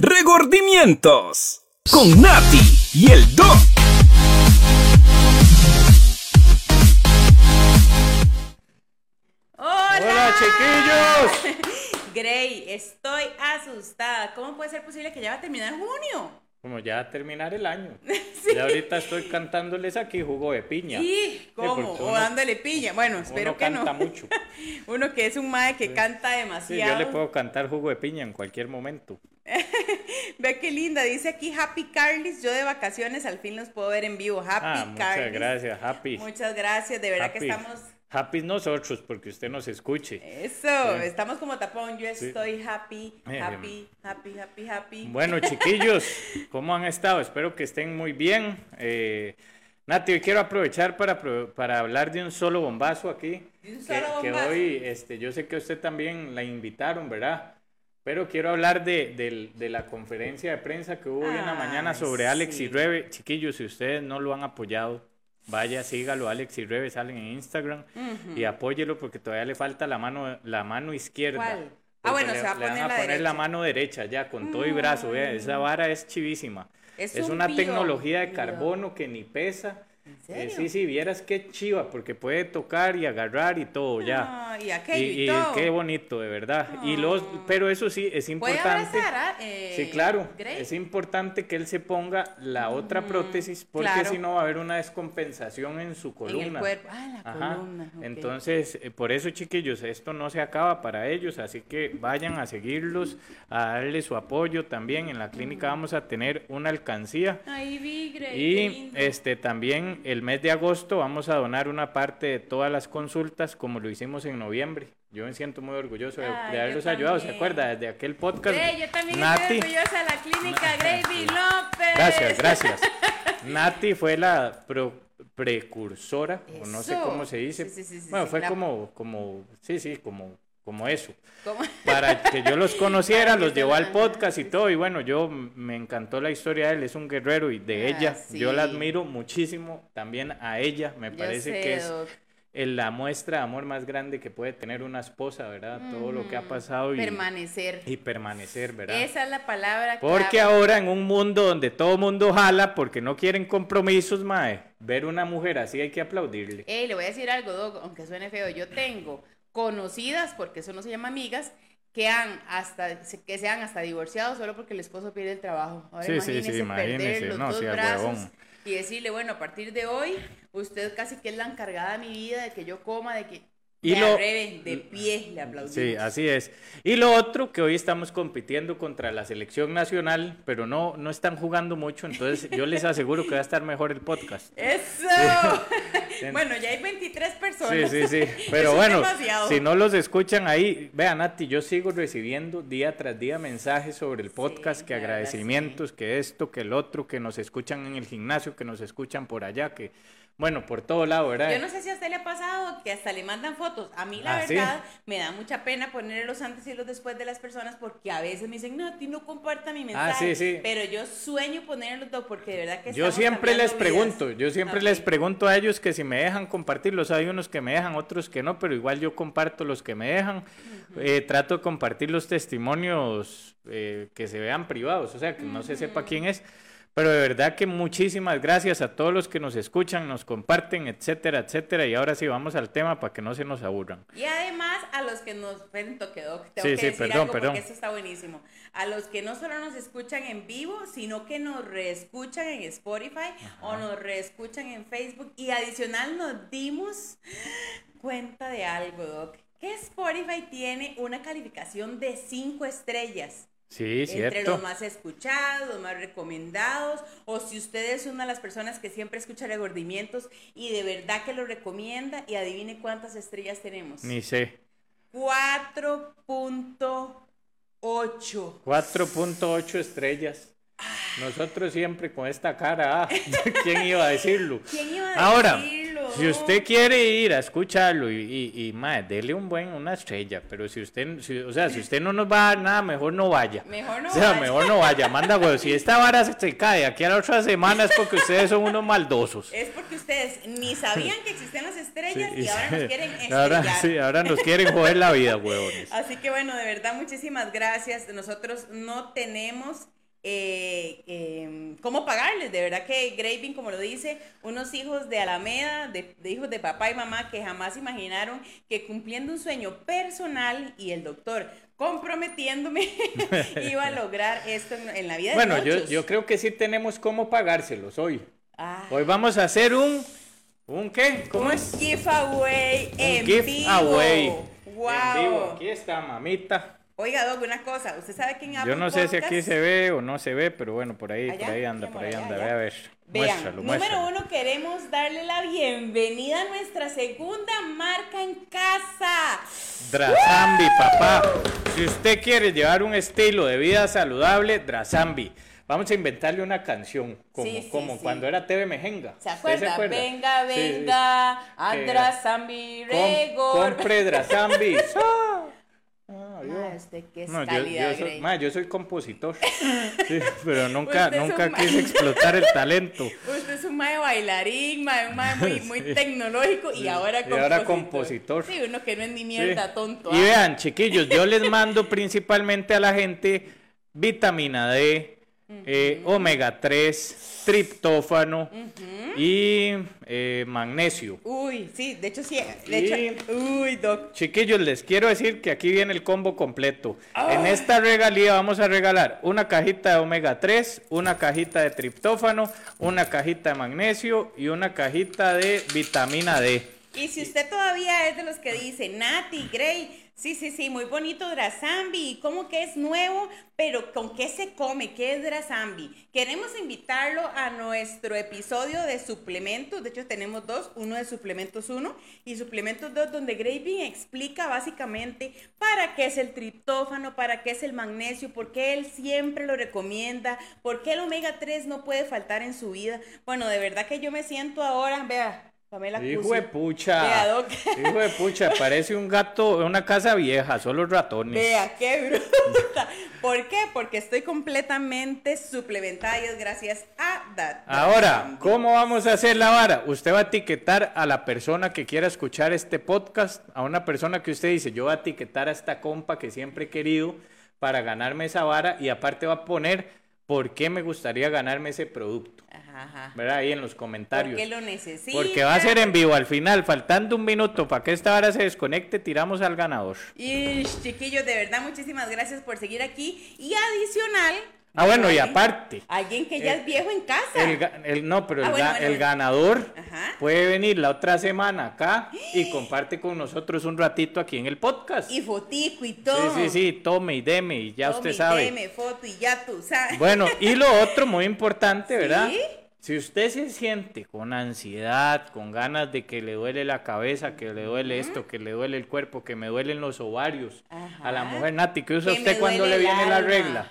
Regordimientos con Nati y el Doc. ¡Hola! ¡Hola, chiquillos! Grey, estoy asustada. ¿Cómo puede ser posible que ya va a terminar junio? Como ya a terminar el año. Sí. Y ahorita estoy cantándoles aquí jugo de piña. Sí, ¿cómo? porque o uno- dándole piña. Bueno, espero Uno que canta no. mucho. Uno que es un mae que canta Sí, demasiado. yo le puedo cantar jugo de piña en cualquier momento. Ve qué linda, dice aquí Happy Carlis. Yo de vacaciones al fin los puedo ver en vivo. Happy ah, muchas Carlis. gracias, Happy. Muchas gracias, de verdad que estamos. Happy nosotros, porque usted nos escuche. Eso, Sí. estamos como tapón. Yo Sí. estoy happy, happy, happy, happy, happy. Bueno, chiquillos, ¿cómo han estado? Espero que estén muy bien. Eh, Nati, hoy quiero aprovechar para, para hablar de un solo bombazo aquí. De un que, solo que bombazo. hoy, este, yo sé que usted también la invitaron, ¿verdad? Pero quiero hablar de, del- de la conferencia de prensa que hubo hoy en la mañana sobre Alex sí. y Rebe. Chiquillos, si ustedes no lo han apoyado, vaya, sígalo, Alex y Rebe salen en Instagram y apóyelo porque todavía le falta la mano, la mano izquierda. Ah, bueno, le, se va a le van poner a la poner la mano derecha ya, con todo y brazo, vea, esa vara es chivísima. Es Es, un una tecnología de carbono que ni pesa. ¿En Eh, sí, sí, vieras qué chiva, porque puede tocar y agarrar y todo ya. Ah, y aquello y, y, y todo. qué bonito, de verdad. Y los, Ah. pero eso sí, es ¿Puede importante. abrazar, ah, eh, Sí, claro. Grey? Es importante que él se ponga la otra prótesis, porque claro. si no va a haber una descompensación en su En columna. el cuerpo. Ah, la Ajá. columna. Entonces, eh, por eso, chiquillos, esto no se acaba para ellos, así que vayan a seguirlos, a darle su apoyo también. En la clínica vamos a tener una alcancía. Ay, vi, Grey, qué Y lindo. este también el mes de agosto vamos a donar una parte de todas las consultas como lo hicimos en noviembre. Yo me siento muy orgulloso de, Ay, haberlos ayudado, ¿se acuerda? Desde aquel podcast. Grey, yo también estoy orgullosa de la clínica Gravy López. gracias, gracias. Nati fue la pro- precursora, o no sé cómo se dice. Sí, sí, sí, sí, bueno, sí, fue la- como, como, sí, sí, como, como eso. ¿Cómo? Para que yo los conociera, los llevó al podcast y todo. Y bueno, yo me encantó la historia de él, es un guerrero y de Ah, ella. Yo la admiro muchísimo también a ella. Me Yo parece sé, que es Doc. la muestra de amor más grande que puede tener una esposa, ¿verdad? Todo lo que ha pasado y, Permanecer. y permanecer, ¿verdad? Esa es la palabra Porque clave. ahora en un mundo donde todo mundo jala porque no quieren compromisos, mae, ver una mujer así hay que aplaudirle. Ey, le voy a decir algo, Doc, aunque suene feo. Yo tengo conocidas, porque eso no se llama amigas, que han hasta que sean hasta divorciados solo porque el esposo pierde el trabajo. Ahora Sí, sí, sí, imagínese perder imagínese, los no, dos brazos y decirle, bueno, a partir de hoy, usted casi que es la encargada de mi vida, de que yo coma, de que Y lo- de pie le aplaudimos. Sí, así es. Y lo otro, que hoy estamos compitiendo contra la selección nacional, pero no, no están jugando mucho, entonces yo les aseguro que va a estar mejor el podcast. ¡Eso! bueno, ya hay 23 Sí, personas. sí, sí. Pero Eso es bueno, si no los escuchan ahí, vean, Nati, yo sigo recibiendo día tras día mensajes sobre el podcast, Sí, que agradecimientos, que esto, que el otro, que nos escuchan en el gimnasio, que nos escuchan por allá, que, bueno, por todo lado, ¿verdad? Yo no sé si a usted le ha pasado que hasta le mandan fotos. A mí, la Ah, ¿sí? verdad, me da mucha pena poner los antes y los después de las personas porque a veces me dicen, no, a ti no comparta mi mensaje. Ah, sí, sí. Pero yo sueño ponerlos dos porque de verdad que Yo siempre les vidas. pregunto, yo siempre les pregunto a ellos que si me dejan compartirlos. Hay unos que me dejan, otros que no, pero igual yo comparto los que me dejan. Eh, trato de compartir los testimonios eh, que se vean privados, o sea, que no se sepa quién es. Pero de verdad que muchísimas gracias a todos los que nos escuchan, nos comparten, etcétera, etcétera. Y ahora sí vamos al tema para que no se nos aburran. Y además a los que nos esperen toque doc, tengo Sí, que sí, decir perdón, algo perdón. porque esto está buenísimo. A los que no solo nos escuchan en vivo, sino que nos reescuchan en Spotify o nos reescuchan en Facebook y adicional nos dimos cuenta de algo, doc. Que Spotify tiene una calificación de 5 estrellas. Sí, entre cierto. los más escuchados, los más recomendados, o si usted es una de las personas que siempre escucha regordimientos y de verdad que lo recomienda y adivine cuántas estrellas tenemos. Ni sé. 4.8. 4.8 estrellas. Nosotros siempre con esta cara, ah, ¿quién iba a decirlo? ¿Quién iba a Ahora, decirlo? Si usted quiere ir a escucharlo y, y, y mae, dele un buen, una estrella, pero si usted, si- o sea, si usted no nos va a dar nada, mejor no vaya. Mejor no O sea, vaya. mejor no vaya, manda huevo. Si esta vara se, cae aquí a la otra semana es porque ustedes son unos maldosos. Es porque ustedes ni sabían que existían las estrellas Sí, y ahora nos quieren estrellar. ahora, sí, ahora nos quieren joder la vida, huevones. Así que bueno, de verdad, muchísimas gracias. Nosotros no tenemos eh, eh, cómo pagarles. De verdad que Graving, como lo dice, unos hijos de Alameda, de, de hijos de papá y mamá que jamás imaginaron que cumpliendo un sueño personal y el doctor comprometiéndome iba a lograr esto en, en la vida Bueno, de yo, muchos. yo creo que sí tenemos cómo pagárselos hoy. Ah, Hoy vamos a hacer un... ¿Un qué? ¿Cómo un es? giveaway en un giveaway. vivo. Wow. En vivo. Aquí está, mamita. Oiga, Doc, una cosa. ¿Usted sabe en Apple Yo no sé si aquí se ve o no se ve, pero bueno, por ahí, Allá, por ahí anda, por ahí allá, anda. allá. Ve a ver. Vean, muéstralo, número muéstralo. uno, queremos darle la bienvenida a nuestra segunda marca en casa. Drazambi, papá. Si usted quiere llevar un estilo de vida saludable, Drazambi. Vamos a inventarle una canción, como, Sí, sí, como sí. cuando era TV Mejenga. ¿Se ¿Usted acuerda? Venga, venga, Que- Andra Zambi Com- Regor. compre Drazambi. Ah, ah, yo- Ah, usted qué es No, yo, calidad, yo soy, ma, yo soy compositor, Sí, pero nunca, nunca ma- quise explotar el talento. Usted es un mae bailarín, mae, un mae muy, muy Sí. tecnológico y ahora Y compositor. ahora compositor. Sí, uno que no es ni Sí. mierda, tonto. Y ah. vean, chiquillos, yo les mando principalmente a la gente vitamina D, eh, omega 3, triptófano y eh, magnesio. Uy, sí, de hecho sí. De hecho, uy, doc. Chiquillos, les quiero decir que aquí viene el combo completo. Ah. En esta regalía vamos a regalar una cajita de omega 3, una cajita de triptófano, una cajita de magnesio y una cajita de vitamina D. Y si usted todavía es de los que dice, Nati, Gray, sí, sí, sí, muy bonito Drazambi, ¿cómo que es nuevo? Pero ¿con qué se come? ¿Qué es Drazambi? Queremos invitarlo a nuestro episodio de suplementos, de hecho tenemos dos, uno de suplementos 1 y suplementos 2, donde Graving explica básicamente para qué es el triptófano, para qué es el magnesio, por qué él siempre lo recomienda, por qué el omega 3 no puede faltar en su vida. Bueno, de verdad que yo me siento ahora, vea, Pamela Hijo Cusi. de pucha. Hijo de pucha, parece un gato, una casa vieja, solo ratones. Vea, qué bruta. ¿Por qué? Porque estoy completamente suplementada y es gracias a That. Ahora, ¿cómo vamos a hacer la vara? Usted va a etiquetar a la persona que quiera escuchar este podcast, a una persona que usted dice, yo voy a etiquetar a esta compa que siempre he querido para ganarme esa vara y aparte va a poner por qué me gustaría ganarme ese producto, Ajá, ajá. ¿verdad? Ahí en los comentarios. Porque lo necesita. Porque va a ser en vivo al final, faltando un minuto para que esta vara se desconecte, tiramos al ganador. Y chiquillos, de verdad, muchísimas gracias por seguir aquí. Y adicional. Ah, bueno, y aparte. Alguien que ya Eh, es viejo en casa. El, no, pero Ah, el, bueno, ga- bueno, el bueno. ganador Ajá. puede venir la otra semana acá y comparte con nosotros un ratito aquí en el podcast. Y fotico y todo. Sí, sí, sí, tome y deme y ya Tome usted y sabe. deme foto y ya tú sabes. Bueno, y lo otro muy importante, ¿verdad? ¿Sí? Si usted se siente con ansiedad, con ganas de que le duele la cabeza, que le duele esto, que le duele el cuerpo, que me duelen los ovarios, a la mujer Nati, ¿qué usa usted cuando le viene la regla?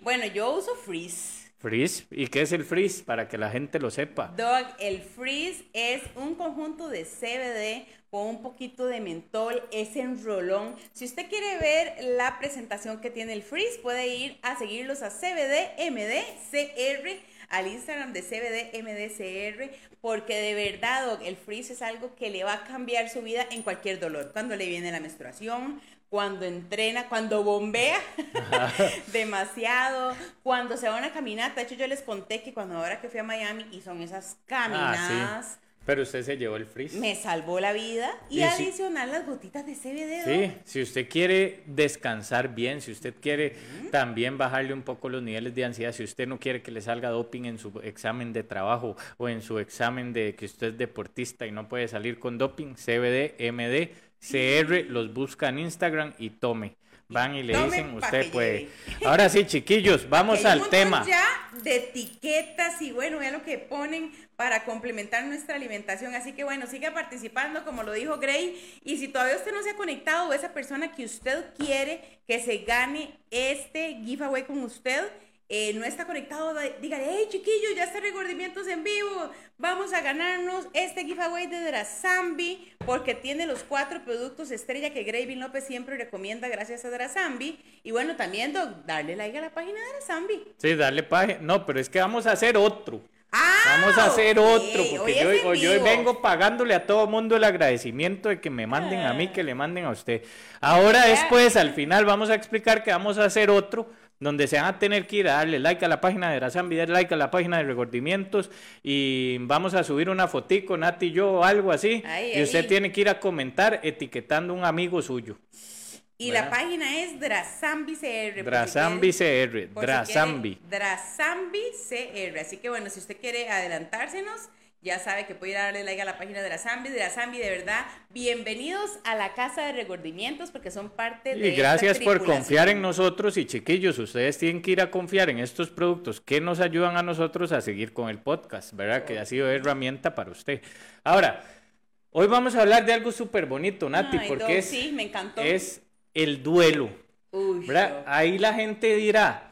Bueno, yo uso Freeze. Freeze. ¿Y qué es el freeze? Para que la gente lo sepa. Dog, el Freeze es un conjunto de CBD con un poquito de mentol, es en rolón. Si usted quiere ver la presentación que tiene el Freeze, puede ir a seguirlos a CBDMDCR, al Instagram de CBDMDCR, porque de verdad, Doc, el Freeze es algo que le va a cambiar su vida en cualquier dolor. Cuando le viene la menstruación, cuando entrena, cuando bombea demasiado, cuando se va a una caminata. De hecho, yo les conté que cuando ahora que fui a Miami y son esas caminadas, Ah, sí. Pero usted se llevó el freeze. me salvó la vida. Y, Y si- adicional las gotitas de CBD. Sí, si usted quiere descansar bien, si usted quiere también bajarle un poco los niveles de ansiedad, si usted no quiere que le salga doping en su examen de trabajo o en su examen de que usted es deportista y no puede salir con doping, CBD, MD, CR, los busca en Instagram y tome. Van y le dicen, usted puede. Ahora sí, chiquillos, vamos al tema. ya de etiquetas y bueno, vean lo que ponen para complementar nuestra alimentación. Así que bueno, siga participando, como lo dijo Gray. Y si todavía usted no se ha conectado o esa persona que usted quiere que se gane este giveaway con usted, eh, no está conectado, dígale, hey chiquillos, ya está Regordimientos en vivo, vamos a ganarnos este giveaway de Drasambi, porque tiene los cuatro productos estrella que Gravy López siempre recomienda gracias a Drasambi. Y bueno, también, Doc, darle like a la página de Drasambi. Sí, dale página. No, pero es que vamos a hacer otro. Ah, Vamos a hacer otro, porque hoy yo, hoy- yo vengo pagándole a todo mundo el agradecimiento de que me manden a mí, que le manden a usted. Ahora después, al final, vamos a explicar que vamos a hacer otro, donde se van a tener que ir a darle like a la página de Razambi, darle like a la página de Regordimientos, y vamos a subir una fotico, Nati y yo, o algo así, y usted tiene que ir a comentar etiquetando un amigo suyo. Y ¿verdad? la página es Drasambi CR. Drasambi CR, si Drasambi. Drasambi CR. Así que bueno, si usted quiere adelantársenos, ya sabe que puede ir a darle like a la página de Drasambi. Drasambi, de verdad, bienvenidos a la casa de regordimientos porque son parte de Y gracias esta por confiar en nosotros y chiquillos, ustedes tienen que ir a confiar en estos productos que nos ayudan a nosotros a seguir con el podcast, ¿verdad? Que ha sido herramienta para usted. Ahora, hoy vamos a hablar de algo súper bonito, Nati, Ay, porque Doc, es, sí, me encantó. es el duelo, Uy. Ahí la gente dirá,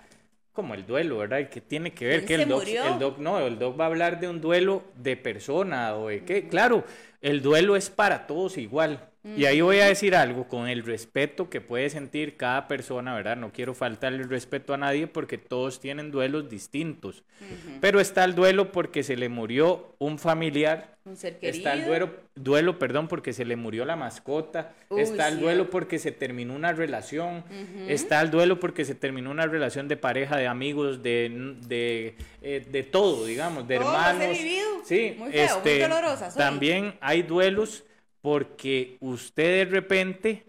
como el duelo, ¿verdad? ¿Y ¿Qué tiene que ver? ¿Quién Que el doc, el doc, no, el doc va a hablar de un duelo de persona o de qué. Claro, el duelo es para todos igual. Y ahí voy a decir algo con el respeto que puede sentir cada persona, ¿verdad? No quiero faltarle el respeto a nadie porque todos tienen duelos distintos. Pero está el duelo porque se le murió un familiar. Un ser querido. Está el duelo, duelo, perdón, porque se le murió la mascota. Uy, está el sí. duelo porque se terminó una relación. Está el duelo porque se terminó una relación de pareja, de amigos, de, de, eh, de todo, digamos, de hermanos. vivido. Sí, Muy feo, muy este, dolorosa soy. También hay duelos porque usted de repente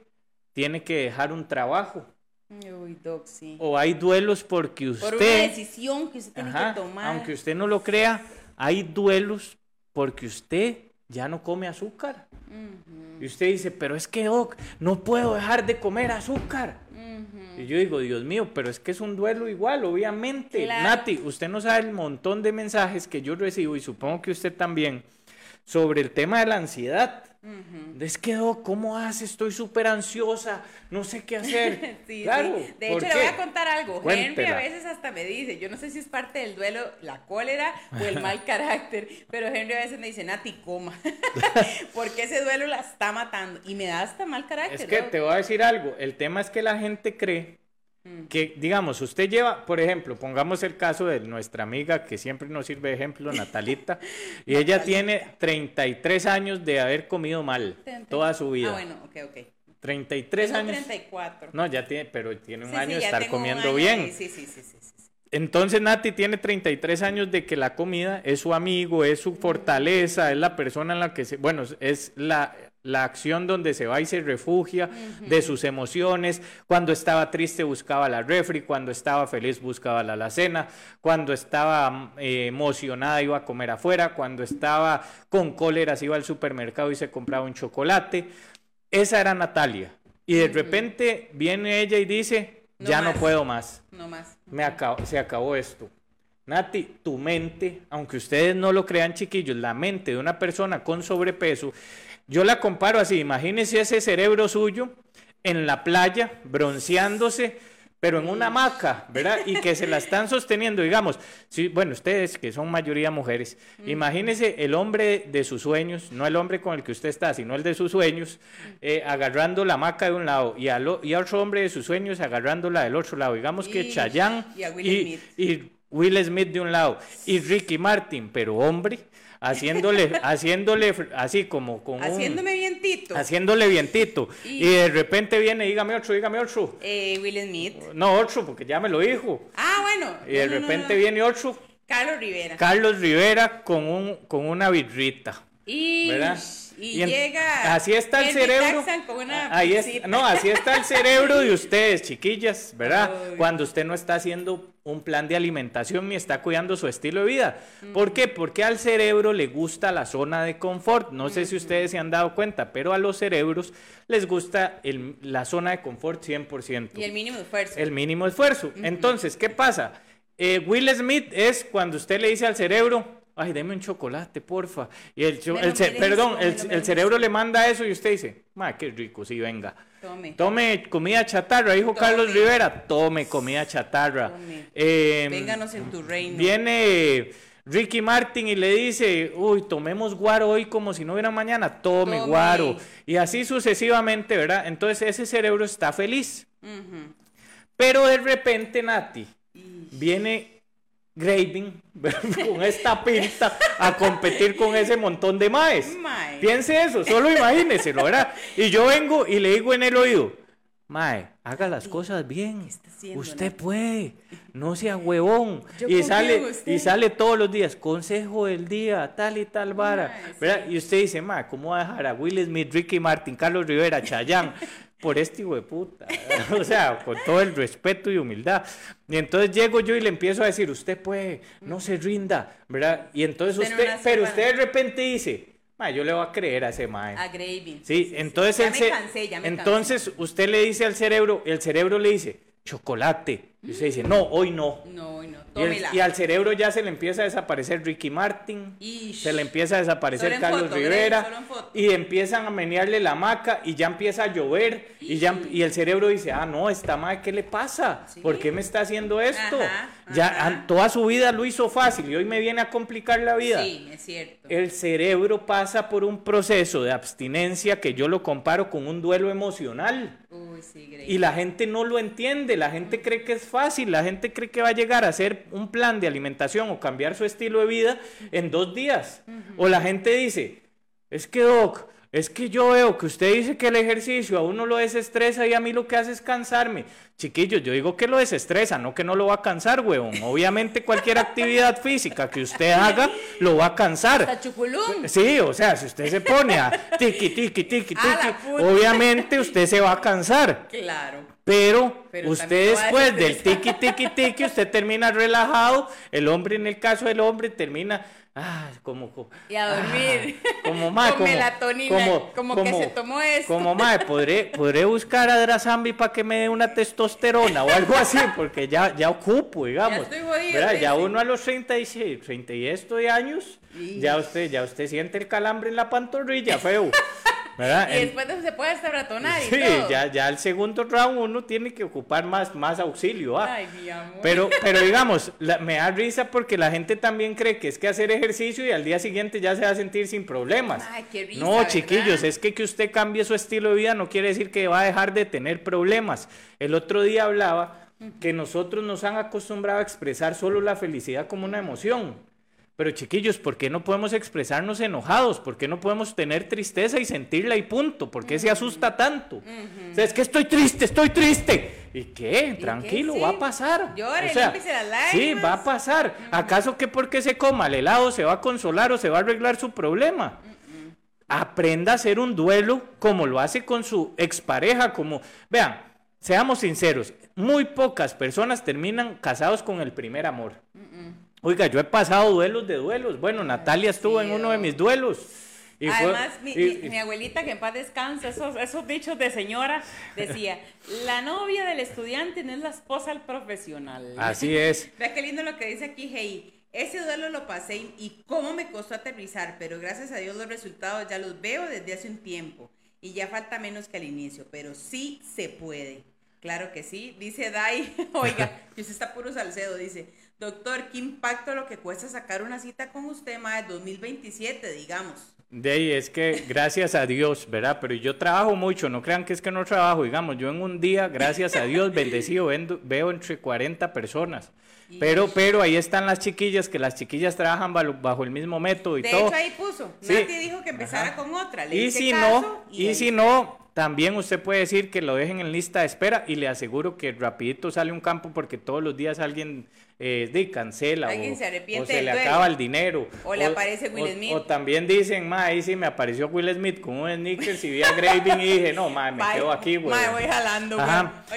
tiene que dejar un trabajo. Uy, Doc, sí. O hay duelos porque usted... Por una decisión que usted tiene que tomar. Aunque usted no lo crea, hay duelos porque usted ya no come azúcar. Y usted dice, pero es que, Doc, no puedo dejar de comer azúcar. Y yo digo, Dios mío, pero es que es un duelo igual, obviamente. Claro. Nati, usted no sabe el montón de mensajes que yo recibo y supongo que usted también sobre el tema de la ansiedad. Es que, Doc, ¿cómo hace? Estoy súper ansiosa, no sé qué hacer. Sí, claro, sí. De ¿por hecho, le voy a contar algo. Henry a veces hasta me dice, yo no sé si es parte del duelo, la cólera o el mal carácter, pero Henry a veces me dice, Nati, coma, porque ese duelo la está matando y me da hasta mal carácter. Es que te voy a decir algo. El tema es que la gente cree. Que, digamos, usted lleva, por ejemplo, pongamos el caso de nuestra amiga que siempre nos sirve de ejemplo, Natalita, y ella tiene 33 años de haber comido mal toda su vida. Ah, bueno, ok, ok. 33 Tengo años. 34. No, ya tiene, pero tiene un Sí, año de estar comiendo año bien. sí, sí, sí, sí. Entonces Nati tiene 33 años de que la comida es su amigo, es su fortaleza, es la persona en la que se, bueno, es la, la acción donde se va y se refugia de sus emociones. Cuando estaba triste buscaba la refri, cuando estaba feliz buscaba la alacena, cuando estaba eh, emocionada iba a comer afuera, cuando estaba con cólera se iba al supermercado y se compraba un chocolate. Esa era Natalia. Y de repente viene ella y dice, No ya no puedo más No más. me acabo- se acabó esto. Nati, tu mente, aunque ustedes no lo crean chiquillos, la mente de una persona con sobrepeso, yo la comparo así, imagínense ese cerebro suyo en la playa, bronceándose, pero en una hamaca, ¿verdad? Y que se la están sosteniendo, digamos, sí, bueno, ustedes que son mayoría mujeres, imagínense el hombre de sus sueños, no el hombre con el que usted está, sino el de sus sueños, eh, agarrando la hamaca de un lado y, al o- y a otro hombre de sus sueños agarrándola del otro lado. Digamos que Chayanne y a Will y, Smith. y Will Smith de un lado y Ricky Martin, pero hombre, haciéndole, haciéndole así como con un- Haciéndome vientito. haciéndole vientito. Y- Y de repente viene, dígame otro, dígame otro. Eh, Will Smith. No, otro, porque ya me lo dijo. Ah, bueno. Y de No, no, no, repente no. viene otro, Carlos Rivera. Carlos Rivera con, un, con una birrita. Y, ¿verdad? Y, en- llega. así está el cerebro. Jackson con una ahí es, no, así está el cerebro de ustedes, chiquillas, ¿verdad? Ay. Cuando usted no está haciendo un plan de alimentación ni está cuidando su estilo de vida. ¿Por qué? Porque al cerebro le gusta la zona de confort. No sé si ustedes se han dado cuenta, pero a los cerebros les gusta el- la zona de confort 100%. Y el mínimo esfuerzo. El mínimo esfuerzo. Entonces, ¿qué pasa? Eh, Will Smith es cuando usted le dice al cerebro, ay, deme un chocolate, porfa. Y el, cho- perdón, el, cerebro le manda eso y usted dice, Ma, qué rico, sí, venga. Tome. Tome comida chatarra, dijo Tome. Carlos Rivera. Tome comida chatarra. Tome. Eh, Vénganos en tu reino. Viene Ricky Martin y le dice, uy, tomemos guaro hoy como si no hubiera mañana. Tome, Tome. guaro. Y así sucesivamente, ¿verdad? Entonces ese cerebro está feliz. Pero de repente, Nati, viene Graving con esta pinta a competir con ese montón de maes. Mae. Piense eso, solo imagínenselo, ¿verdad? Y yo vengo y le digo en el oído, Mae, haga las cosas bien. haciendo, Usted puede, no sea huevón. Yo Y sale, usted. y sale todos los días, consejo del día, tal y tal vara. Mae, ¿verdad? Y usted dice, Mae, ¿cómo va a dejar a Will Smith, Ricky Martin, Carlos Rivera, Chayán? Por este hijo de puta. O sea, con todo el respeto y humildad. Y entonces llego yo y le empiezo a decir, usted puede, no se rinda, ¿verdad? Y entonces Usted pero usted de repente dice, yo le voy a creer a ese Mae. A Gravy. Sí, entonces Ya el me cansé, ya me entonces usted le dice al cerebro, el cerebro le dice, chocolate. Y usted dice, no, hoy no. No, no. Y, el- y al cerebro ya se le empieza a desaparecer Ricky Martin, Ish. se le empieza a desaparecer Carlos foto, Rivera, y empiezan a menearle la maca y ya empieza a llover, y, ya, y el cerebro dice, ah, no, esta madre, ¿qué le pasa? Sí. ¿Por qué me está haciendo esto? Ajá, ya ajá. toda su vida lo hizo fácil y hoy me viene a complicar la vida. Sí, es cierto. El cerebro pasa por un proceso de abstinencia que yo lo comparo con un duelo emocional. Uy, sí, Gravy. Y la gente no lo entiende, la gente cree que es fácil, la gente cree que va a llegar a hacer un plan de alimentación o cambiar su estilo de vida en dos días. O la gente dice, es que Doc, es que yo veo que usted dice que el ejercicio a uno lo desestresa y a mí lo que hace es cansarme. Chiquillos, yo digo que lo desestresa, no que no lo va a cansar, huevón. Obviamente cualquier actividad física que usted haga lo va a cansar. Hasta chuculum. Sí, o sea, si usted se pone a A la tiqui, puta. obviamente usted se va a cansar. Claro. Pero, Pero usted después del tiqui, tiqui, tiqui, usted termina relajado. El hombre, en el caso del hombre, termina, ah, como, como Y a dormir. ah, como mae, Con melatonina, como que se tomó esto. Como mae, podré, podré buscar a Drazambi para que me dé una testosterona o algo así, porque ya, ya ocupo, digamos. estoy jodido, ¿Verdad? Ya uno a los 36, 30 y esto de años, ya usted, ya usted siente el calambre en la pantorrilla, feo. ¿Verdad? Y después de- se puede hasta ratonar y Sí, todo. ya, ya el segundo round uno tiene que ocupar más, más auxilio. ¿ah? Ay, mi amor. Pero, pero digamos, la- me da risa porque la gente también cree que es que hacer ejercicio y al día siguiente ya se va a sentir sin problemas. Ay, qué risa, no, ¿verdad? chiquillos, es que que usted cambie su estilo de vida no quiere decir que va a dejar de tener problemas. El otro día hablaba que nosotros nos han acostumbrado a expresar solo la felicidad como una emoción. Pero chiquillos, ¿por qué no podemos expresarnos enojados? ¿Por qué no podemos tener tristeza y sentirla y punto? ¿Por qué se asusta tanto? O sea, es que estoy triste, estoy triste. ¿Y qué? Tranquilo, Sí. va a pasar. Llore, O sea, las Sí, va a pasar. ¿Acaso que porque se coma el helado se va a consolar o se va a arreglar su problema? Aprenda a hacer un duelo como lo hace con su expareja, como vean, seamos sinceros, muy pocas personas terminan casados con el primer amor. Oiga, yo he pasado duelos de duelos. Bueno, Natalia estuvo en uno de mis duelos. Y fue- Además, mi, y- mi- mi abuelita, que en paz descansa, esos, esos dichos de señora, decía, la novia del estudiante no es la esposa del profesional. así es. Vea qué lindo lo que dice aquí, Hey. Ese duelo lo pasé y, y cómo me costó aterrizar, pero gracias a Dios los resultados ya los veo desde hace un tiempo y ya falta menos que al inicio, pero sí se puede. Claro que sí, dice Dai, oiga, que usted está puro salcedo, dice, doctor, ¿qué impacto lo que cuesta sacar una cita con usted, más de 2027, digamos? De ahí es que gracias a Dios, ¿verdad? Pero yo trabajo mucho, no crean que es que no trabajo, digamos, yo en un día, gracias a Dios, bendecido, vendo- veo entre 40 personas. Pero, pero ahí están las chiquillas, que las chiquillas trabajan bajo, el mismo método y De todo. hecho, ahí puso, Sí. Nati dijo que empezara Ajá. con otra, le Y si caso no, y si no, también usted puede decir que lo dejen en lista de espera y le aseguro que rapidito sale un campo porque todos los días alguien eh, de, cancela Alguien o, se arrepiente o se del le duelo. acaba el dinero. O le aparece Will o- Smith. O también dicen, ma, ahí sí me apareció Will Smith con un sneakers y vi a Graving y dije, no, ma, me Bye. quedo aquí, güey. Mae, voy jalando, güey.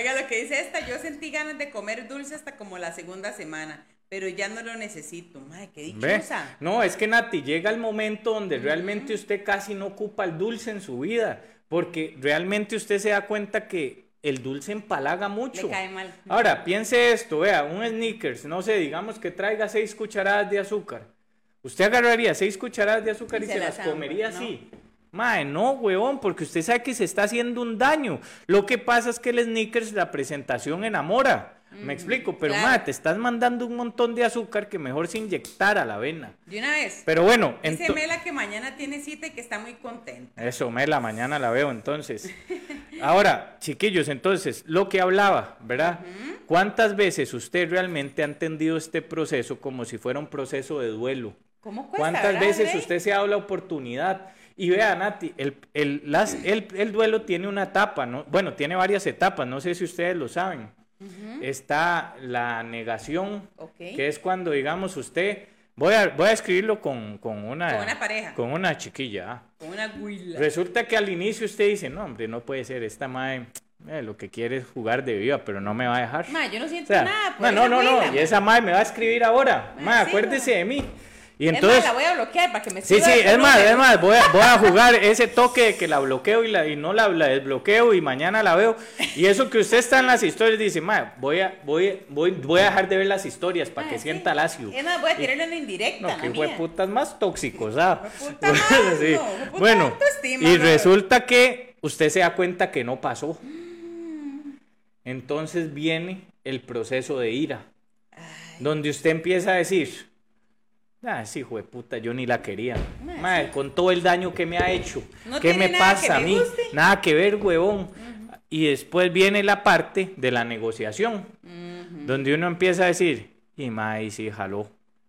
Oiga, lo que dice esta, yo sentí ganas de comer dulce hasta como la segunda semana, pero ya no lo necesito. Mae, qué ¿Ve? dichosa. No, es que Nati, llega el momento donde realmente usted casi no ocupa el dulce en su vida, porque realmente usted se da cuenta que el dulce empalaga mucho. Le cae mal. Ahora, piense esto, vea, un sneakers, no sé, digamos que traiga seis cucharadas de azúcar. Usted agarraría seis cucharadas de azúcar Y y, se las comería ¿no? así. Mae, no, huevón, porque usted sabe que se está haciendo un daño. Lo que pasa es que el sneakers, la presentación enamora. Me explico, pero claro. mae, te estás mandando un montón de azúcar que mejor se inyectar a la avena. De una vez. Pero bueno, Dice Mela que mañana tiene cita y que está muy contenta. eso, Mela, mañana la veo entonces. Ahora, chiquillos, entonces, lo que hablaba, ¿verdad? ¿Cuántas veces usted realmente ha entendido este proceso como si fuera un proceso de duelo? ¿Cómo cuesta? ¿Cuántas verdad, veces usted se ha dado la oportunidad? Y vea, Nati, el, el, las- el- el duelo tiene una etapa, ¿no? Bueno, tiene varias etapas, no sé si ustedes lo saben. Está la negación, que es cuando, digamos, usted, voy a, voy a escribirlo con, con una... Con una pareja. Con una chiquilla. ah. Con una huila. Resulta que al inicio usted dice, no, hombre, no puede ser, esta madre eh, lo que quiere es jugar de viva, pero no me va a dejar. Ma, yo no O siento sea, nada. por ma, no, no, no, y esa madre me va a escribir ahora. Ma, Ma, sí, acuérdese ma. de mí. Y Es entonces... más, la voy a bloquear para que me Sí, sí, es más, es más, voy a, voy a jugar ese toque de que la bloqueo y, la, y no la, la desbloqueo y mañana la veo. Y eso que usted está en las historias dice, ma, voy a, voy, voy, voy a dejar de ver las historias para Ma, que sí. sienta lacio. Es más, voy a tirarle una indirecta. No, que fue putas más tóxicos, ¿ah? Puta Sí. no, Bueno, y no. resulta que usted se da cuenta que no pasó. Entonces viene el proceso de ira, donde usted empieza a decir, ah, ese hijo de puta, yo ni la quería. Ma, Mae, con todo el daño que me ha hecho, No ¿qué me nada pasa que a mí? guste. Nada que ver, huevón. Y después viene la parte de la negociación, donde uno empieza a decir, y mae, sí, jaló.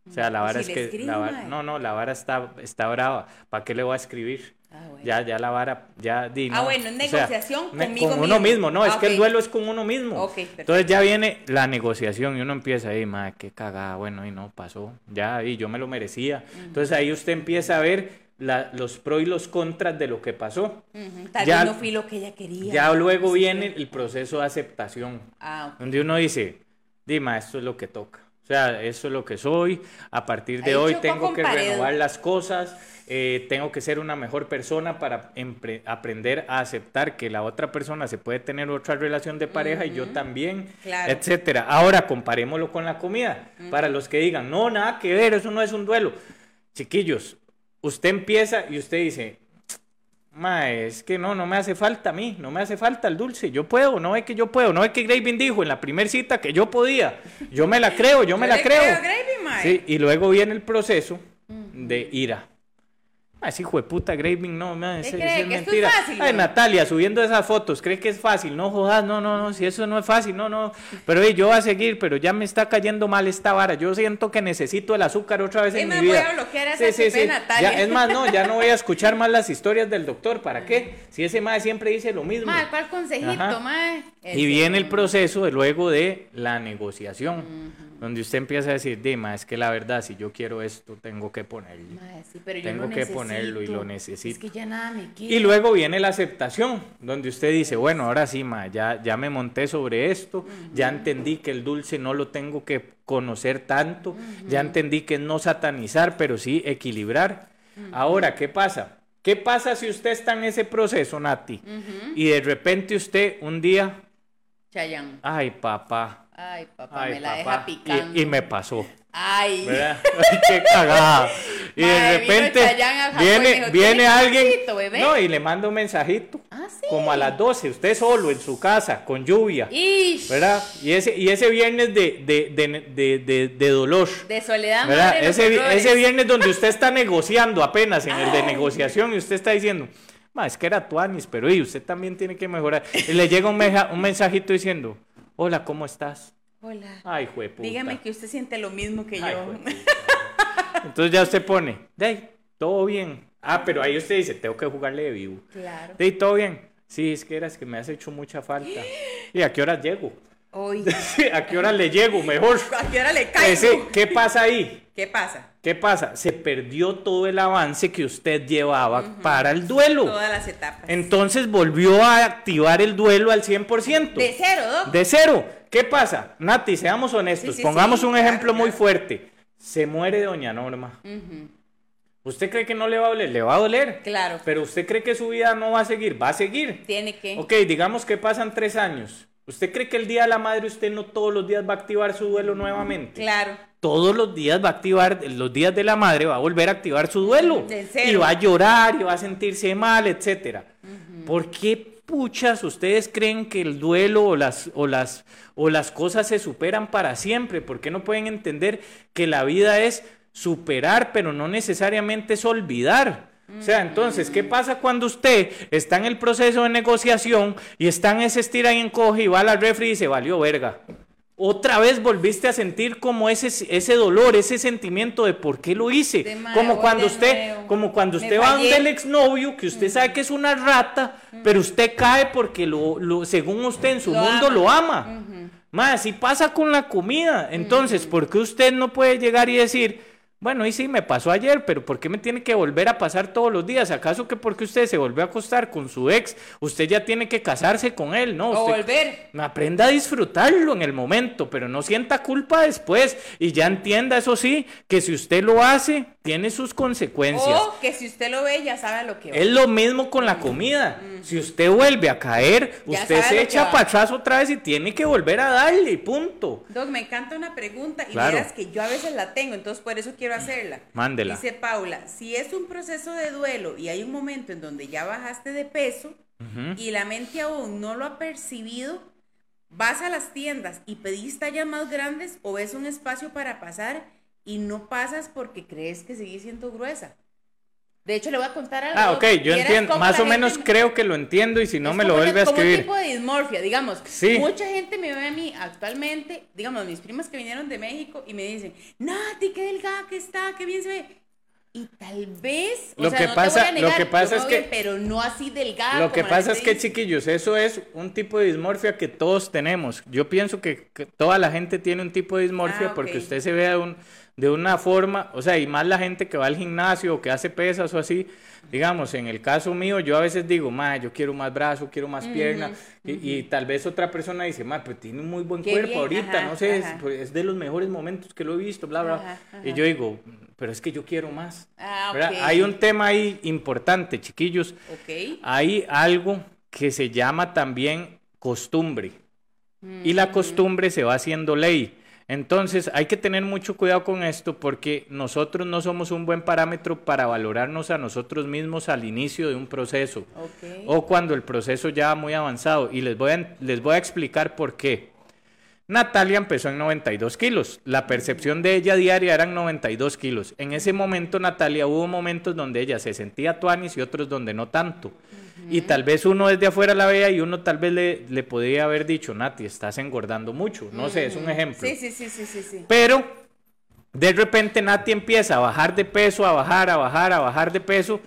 O sea, la Y vara si es que, la vara- no, no, la vara está, está brava. ¿Para qué le voy a escribir? Ah, bueno. Ya, ya la vara, ya di, Ah, no. bueno, es O sea, negociación conmigo con uno mismo. mismo, no, es Ah, que el duelo es con uno mismo. Ok, perfecto. Entonces ya viene la negociación y uno empieza ahí, madre, qué cagada, bueno, y no pasó, ya, y yo me lo merecía. Entonces ahí usted empieza a ver la- los pros y los contras de lo que pasó. Ujú, Tal Ya- vez no fui lo que ella quería. Ya luego Sí, viene el proceso de aceptación, Ah, ok. donde uno dice, Dima, esto es lo que toca. O sea, eso es lo que soy. A partir de Ahí hoy tengo que pared. renovar las cosas. Eh, tengo que ser una mejor persona para aprender a aceptar que la otra persona se puede tener otra relación de pareja y yo también, Claro. etcétera. Ahora comparémoslo con la comida. Para los que digan, no, nada que ver, eso no es un duelo. Chiquillos, usted empieza y usted dice, Ma, es que no, no me hace falta a mí, no me hace falta el dulce, yo puedo, no es que yo puedo, no es que Gravin dijo en la primera cita que yo podía, yo me la creo, yo me la creo. Gravy. Sí, y luego viene el proceso de ira. Ah, ese hijo de puta Graving, no, man, ¿Qué ese- cree? es ¿Que esto es mentira. fácil, Ay, no? Natalia, subiendo esas fotos, ¿cree que es fácil? No jodas, no, no, no, si eso no es fácil, no, no. Pero ey, yo voy a seguir, pero ya me está cayendo mal esta vara. Yo siento que necesito el azúcar otra vez Es en más, mi voy vida. a bloquear a esa Pepe de Natalia. Ya, es más, no, ya no voy a escuchar más las historias del doctor. ¿Para qué? Si ese mae siempre dice lo mismo. Mae, ¿cuál consejito, mae? Y viene el proceso de luego de la negociación, donde usted empieza a decir, Dima, es que la verdad, si yo quiero esto, tengo que ponerlo. Sí, Tengo que necesito. ponerlo y lo necesito. Es que ya nada me. Y luego viene la aceptación, donde usted dice, bueno, ahora sí, ma, ya, ya me monté sobre esto, ya entendí que el dulce no lo tengo que conocer tanto, ya entendí que es no satanizar, pero sí equilibrar. Ahora, ¿qué pasa? ¿Qué pasa si usted está en ese proceso, Nati? Y de repente usted un día, Chayán. ay, papá, Ay, papá, ay, me la papá, deja picando. y, y me pasó. Ay. qué cagada. Y de repente viene, dijo, viene "¿Tiene alguien bebé?" no, y le manda un mensajito. Ah, sí. Como a las 12, usted solo en su casa, con lluvia, Ish. ¿verdad? Y ese, y ese viernes de, de, de, de, dolor, De soledad, ¿verdad? madre Ese, viernes donde usted está negociando apenas en el de negociación y usted está diciendo, "Ma, es que era Tuanis, pero y usted también tiene que mejorar. Y le llega un, meja- un mensajito diciendo, hola, ¿cómo estás? Hola. Ay, jueputa. Dígame que usted siente lo mismo que Ay, yo. Entonces ya usted pone, de ahí, todo bien. Ah, pero ahí usted dice, tengo que jugarle de vivo. Claro. De ahí, todo bien. Sí, es que eras que me has hecho mucha falta. ¿Y a qué hora llego? Hoy. ¿A qué hora le llego? Mejor. ¿A qué hora le caigo? Ese, ¿Qué pasa ahí? ¿Qué pasa? ¿Qué pasa? Se perdió todo el avance que usted llevaba para el duelo. Todas las etapas. Entonces volvió a activar el duelo al 100%. De cero, ¿no? De cero. ¿Qué pasa? Nati, seamos honestos. Sí, sí, Pongamos sí, un claro, ejemplo muy claro. fuerte. Se muere doña Norma. ¿Usted cree que no le va a doler? Le va a doler. Claro. Pero usted cree que su vida no va a seguir. Va a seguir. Tiene que. Ok, digamos que pasan tres años ¿Usted cree que el Día de la Madre usted no todos los días va a activar su duelo nuevamente? Claro. Todos los días va a activar, los días de la madre va a volver a activar su duelo. Y va a llorar y va a sentirse mal, etcétera. ¿Por qué puchas ustedes creen que el duelo o las, o, las, o las cosas se superan para siempre? ¿Por qué no pueden entender que la vida es superar, pero no necesariamente es olvidar? O sea, entonces, ¿qué pasa cuando usted está en el proceso de negociación y está en ese estira y encoge y va a la refri y dice, valió verga? Otra vez volviste a sentir como ese, ese dolor, ese sentimiento de por qué lo hice. Como cuando usted, como cuando usted va donde el exnovio, que usted sabe que es una rata, pero usted cae porque lo, lo- según usted en su Lo mundo ama. lo ama. Más, así pasa con la comida. Entonces, ¿por qué usted no puede llegar y decir, bueno, y sí, me pasó ayer, pero ¿por qué me tiene que volver a pasar todos los días? ¿Acaso que porque usted se volvió a acostar con su ex, usted ya tiene que casarse con él? No, O usted volver. aprenda a disfrutarlo en el momento, pero no sienta culpa después y ya entienda, eso sí, que si usted lo hace, tiene sus consecuencias. O que si usted lo ve, ya sabe a lo que va. Es lo mismo con la comida. Si usted vuelve a caer, Ya usted se echa para atrás otra vez y tiene que volver a darle, punto. Doc, me encanta una pregunta y Claro. verás que yo a veces la tengo, entonces por eso quiero hacerla. Mándela. Dice Paula, si es un proceso de duelo y hay un momento en donde ya bajaste de peso y la mente aún no lo ha percibido, vas a las tiendas y pedís tallas más grandes o ves un espacio para pasar y no pasas porque crees que seguís siendo gruesa. De hecho, le voy a contar algo. Ah, ok, yo entiendo, más o menos gente- creo que lo entiendo y si no es me lo vuelve a una- como un escribir. tipo de dismorfia, digamos. Sí. Mucha gente me ve a mí actualmente, digamos, mis primas que vinieron de México y me dicen, Nati, qué delgada que está, qué bien se ve. Y tal vez, o Lo sea, que no pasa- te voy a lo negar, que pasa es me que- bien, pero no así delgada. Lo que pasa es que, dice. chiquillos, eso es un tipo de dismorfia que todos tenemos. Yo pienso que, que toda la gente tiene un tipo de dismorfia Ah, porque ok. usted se ve un- de una forma, o sea, y más la gente que va al gimnasio o que hace pesas o así. Digamos, en el caso mío, yo a veces digo, ma, yo quiero más brazo, quiero más pierna. Y, y tal vez otra persona dice, ma, pues tiene un muy buen Qué cuerpo bien, ahorita, ajá, no sé, es, de los mejores momentos que lo he visto, bla, bla. Ajá, ajá. Y yo digo, pero es que yo quiero más. Ah. Hay un tema ahí importante, chiquillos. Hay algo que se llama también costumbre. Y Mm. la costumbre se va haciendo ley. Entonces hay que tener mucho cuidado con esto porque nosotros no somos un buen parámetro para valorarnos a nosotros mismos al inicio de un proceso o cuando el proceso ya va muy avanzado. Y les voy a, les voy a explicar por qué. Natalia empezó en 92 kilos. La percepción de ella diaria eran 92 kilos. En ese momento, Natalia, hubo momentos donde ella se sentía tuanis y otros donde no tanto. Y tal vez uno desde afuera la vea y uno tal vez le, le podría haber dicho, Nati, estás engordando mucho. No sé, es un ejemplo. Sí, sí, sí, sí, sí, sí. Pero de repente Nati empieza a bajar de peso, a bajar, a bajar, a bajar de peso.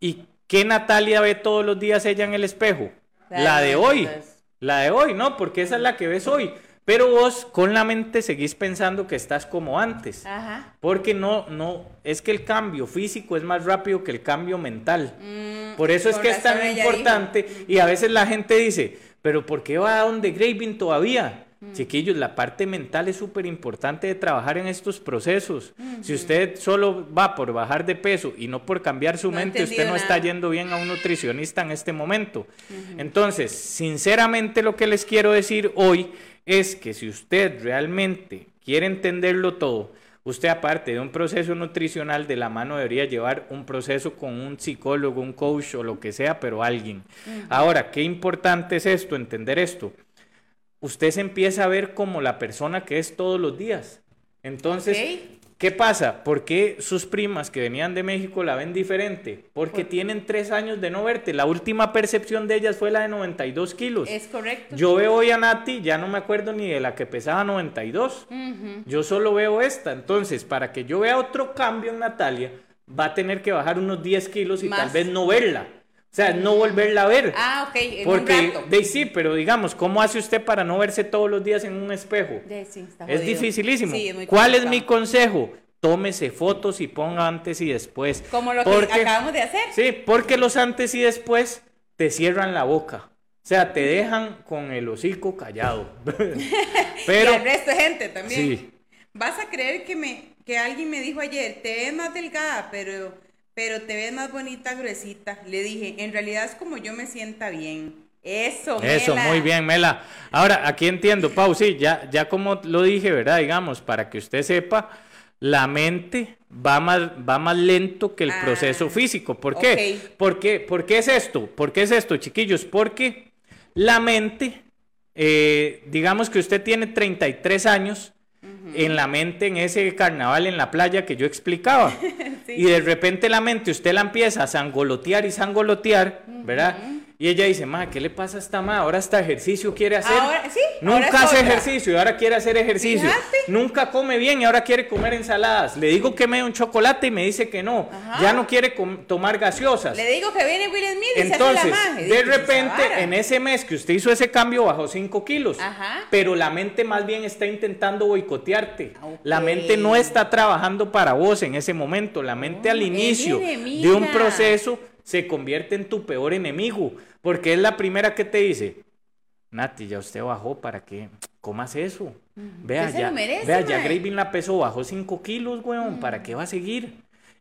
¿Y qué Natalia ve todos los días ella en el espejo? La La, de hoy. La de hoy, ¿no? Porque esa es la que ves hoy. Pero vos con la mente seguís pensando que estás como antes. Ajá. Porque no, no, es que el cambio físico es más rápido que el cambio mental. Mm, Por eso es que es tan importante. Y a veces la gente dice, pero ¿por qué va a donde Graving todavía? Mm. Chiquillos, la parte mental es súper importante de trabajar en estos procesos. Si usted solo va por bajar de peso y no por cambiar su No mente, usted no está yendo bien a un nutricionista en este momento. Entonces, sinceramente lo que les quiero decir hoy es que si usted realmente quiere entenderlo todo, usted aparte de un proceso nutricional de la mano debería llevar un proceso con un psicólogo, un coach o lo que sea, pero alguien. Ahora, qué importante es esto, entender esto. Usted se empieza a ver como la persona que es todos los días. Entonces. ¿Qué pasa? ¿Por qué sus primas que venían de México la ven diferente? Porque Por- tienen tres años de no verte. La última percepción de ellas fue la de 92 kilos. Es correcto. Yo veo hoy a Nati, ya no me acuerdo ni de la que pesaba 92. Ujú. Yo solo veo esta. Entonces, para que yo vea otro cambio en Natalia, va a tener que bajar unos 10 kilos y tal vez no verla. O sea, no volverla a ver. Ah, ok, en un Porque, rato. de, sí, pero digamos, ¿cómo hace usted para no verse todos los días en un espejo? De- sí, está Es dificilísimo. Sí, es muy ¿Cuál es mi consejo? Tómese fotos y ponga antes y después. Como lo que acabamos de hacer. Sí, porque los antes y después te cierran la boca. O sea, te dejan con el hocico callado. Pero y al resto de gente también. Sí. Vas a creer que me que alguien me dijo ayer, te ves más delgada, pero pero te ves más bonita, gruesita. Le dije, en realidad es como yo me sienta bien. Eso, Eso, Mela. muy bien, Mela. Ahora, aquí entiendo, Pau, sí, ya, ya como lo dije, ¿verdad? Digamos, para que usted sepa, la mente va más, va más lento que el Ah, proceso físico. ¿Por qué? ¿Por qué? ¿Por qué es esto? ¿Por qué es esto, chiquillos? Porque la mente, eh, digamos que usted tiene 33 años, en la mente en ese carnaval en la playa que yo explicaba. Sí. Y de repente la mente usted la empieza a sangolotear y sangolotear, ¿verdad? Y ella dice, ma, ¿qué le pasa a esta ma? Ahora hasta ejercicio quiere hacer. Ahora- sí, Nunca hace otra. ejercicio y ahora quiere hacer ejercicio. Fíjate. Nunca come bien y ahora quiere comer ensaladas. Le digo que me dé un chocolate y me dice que no. Ajá. Ya no quiere tomar gaseosas. Le digo que viene Will Smith y Entonces, se hace la magia. de repente, en ese mes que usted hizo ese cambio, bajó 5 kilos. Ajá. Pero la mente más bien está intentando boicotearte. Ok. La mente no está trabajando para vos en ese momento. La mente Oh, al es inicio de un proceso se convierte en tu peor enemigo. Porque es la primera que te dice, Nati, ya usted bajó, ¿para qué? ¿Comas eso? Vea, ya, merece, vea, ya. Graving la pesó, bajó 5 kilos, weón, ¿para qué va a seguir?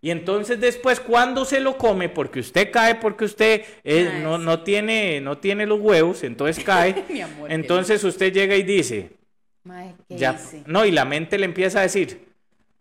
Y entonces después, cuando se lo come, porque usted cae, porque usted eh, no, no, tiene, no tiene los huevos, entonces cae, Mi amor, entonces usted llega y dice, Mae, ¿qué ya, hice? no, y la mente le empieza a decir,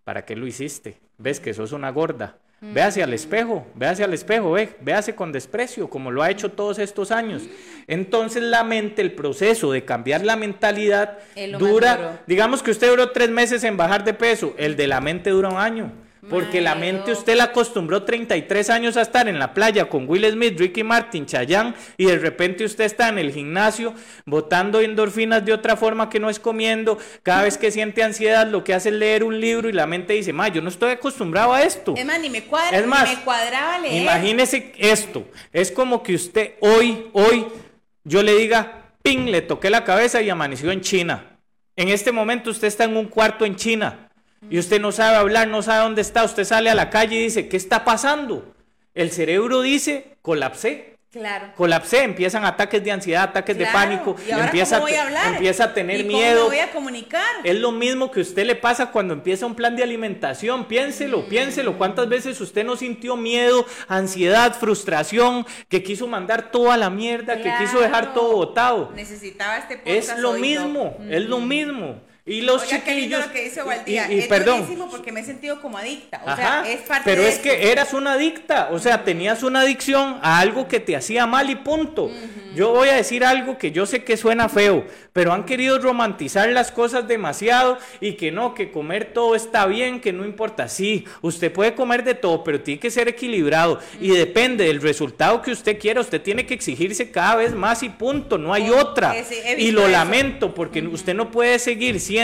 ¿para qué lo hiciste? ¿Ves que sos una gorda? Véase al espejo, véase al espejo, ve, véase con desprecio, como lo ha hecho todos estos años. Entonces la mente, el proceso de cambiar la mentalidad dura, digamos que usted duró tres meses en bajar de peso, el de la mente dura un año. Porque la mente no. usted la acostumbró 33 años a estar en la playa con Will Smith, Ricky Martin, Chayanne, y de repente usted está en el gimnasio botando endorfinas de otra forma que no es comiendo. Cada vez que siente ansiedad, lo que hace es leer un libro y la mente dice, ma, yo no estoy acostumbrado a esto. Es más, ni me cuadra, Es ni más, me cuadraba leer. Imagínese esto. Es como que usted hoy, hoy, yo le diga, ping, le toqué la cabeza y amaneció en China. En este momento usted está en un cuarto en China y usted no sabe hablar, no sabe dónde está. Usted sale a la calle y dice, ¿qué está pasando? El cerebro dice, colapsé. Claro. Colapsé, empiezan ataques de ansiedad, ataques de pánico, ¿Y ahora empieza, cómo voy a hablar? empieza a tener ¿Y cómo miedo. me voy a comunicar? Es lo mismo que a usted le pasa cuando empieza un plan de alimentación. Piénselo, piénselo. ¿Cuántas veces usted no sintió miedo, ansiedad, frustración, que quiso mandar toda la mierda, que quiso dejar todo botado? Necesitaba este podcast Es lo hoy, mismo, es lo mismo. Y los Oiga, qué chiquillos. lo que dice y- Valdía. y, y es perdón. buenísimo porque me he sentido como adicta. O Ajá, sea, es parte pero de es que eras una adicta, o sea, tenías una adicción a algo que te hacía mal y punto. Yo voy a decir algo que yo sé que suena feo, pero han querido romantizar las cosas demasiado y que no, que comer todo está bien, que no importa. Sí, usted puede comer de todo, pero tiene que ser equilibrado y depende del resultado que usted quiera, usted tiene que exigirse cada vez más y punto, no hay otra. ese- Y lo eso. lamento porque usted no puede seguir siendo,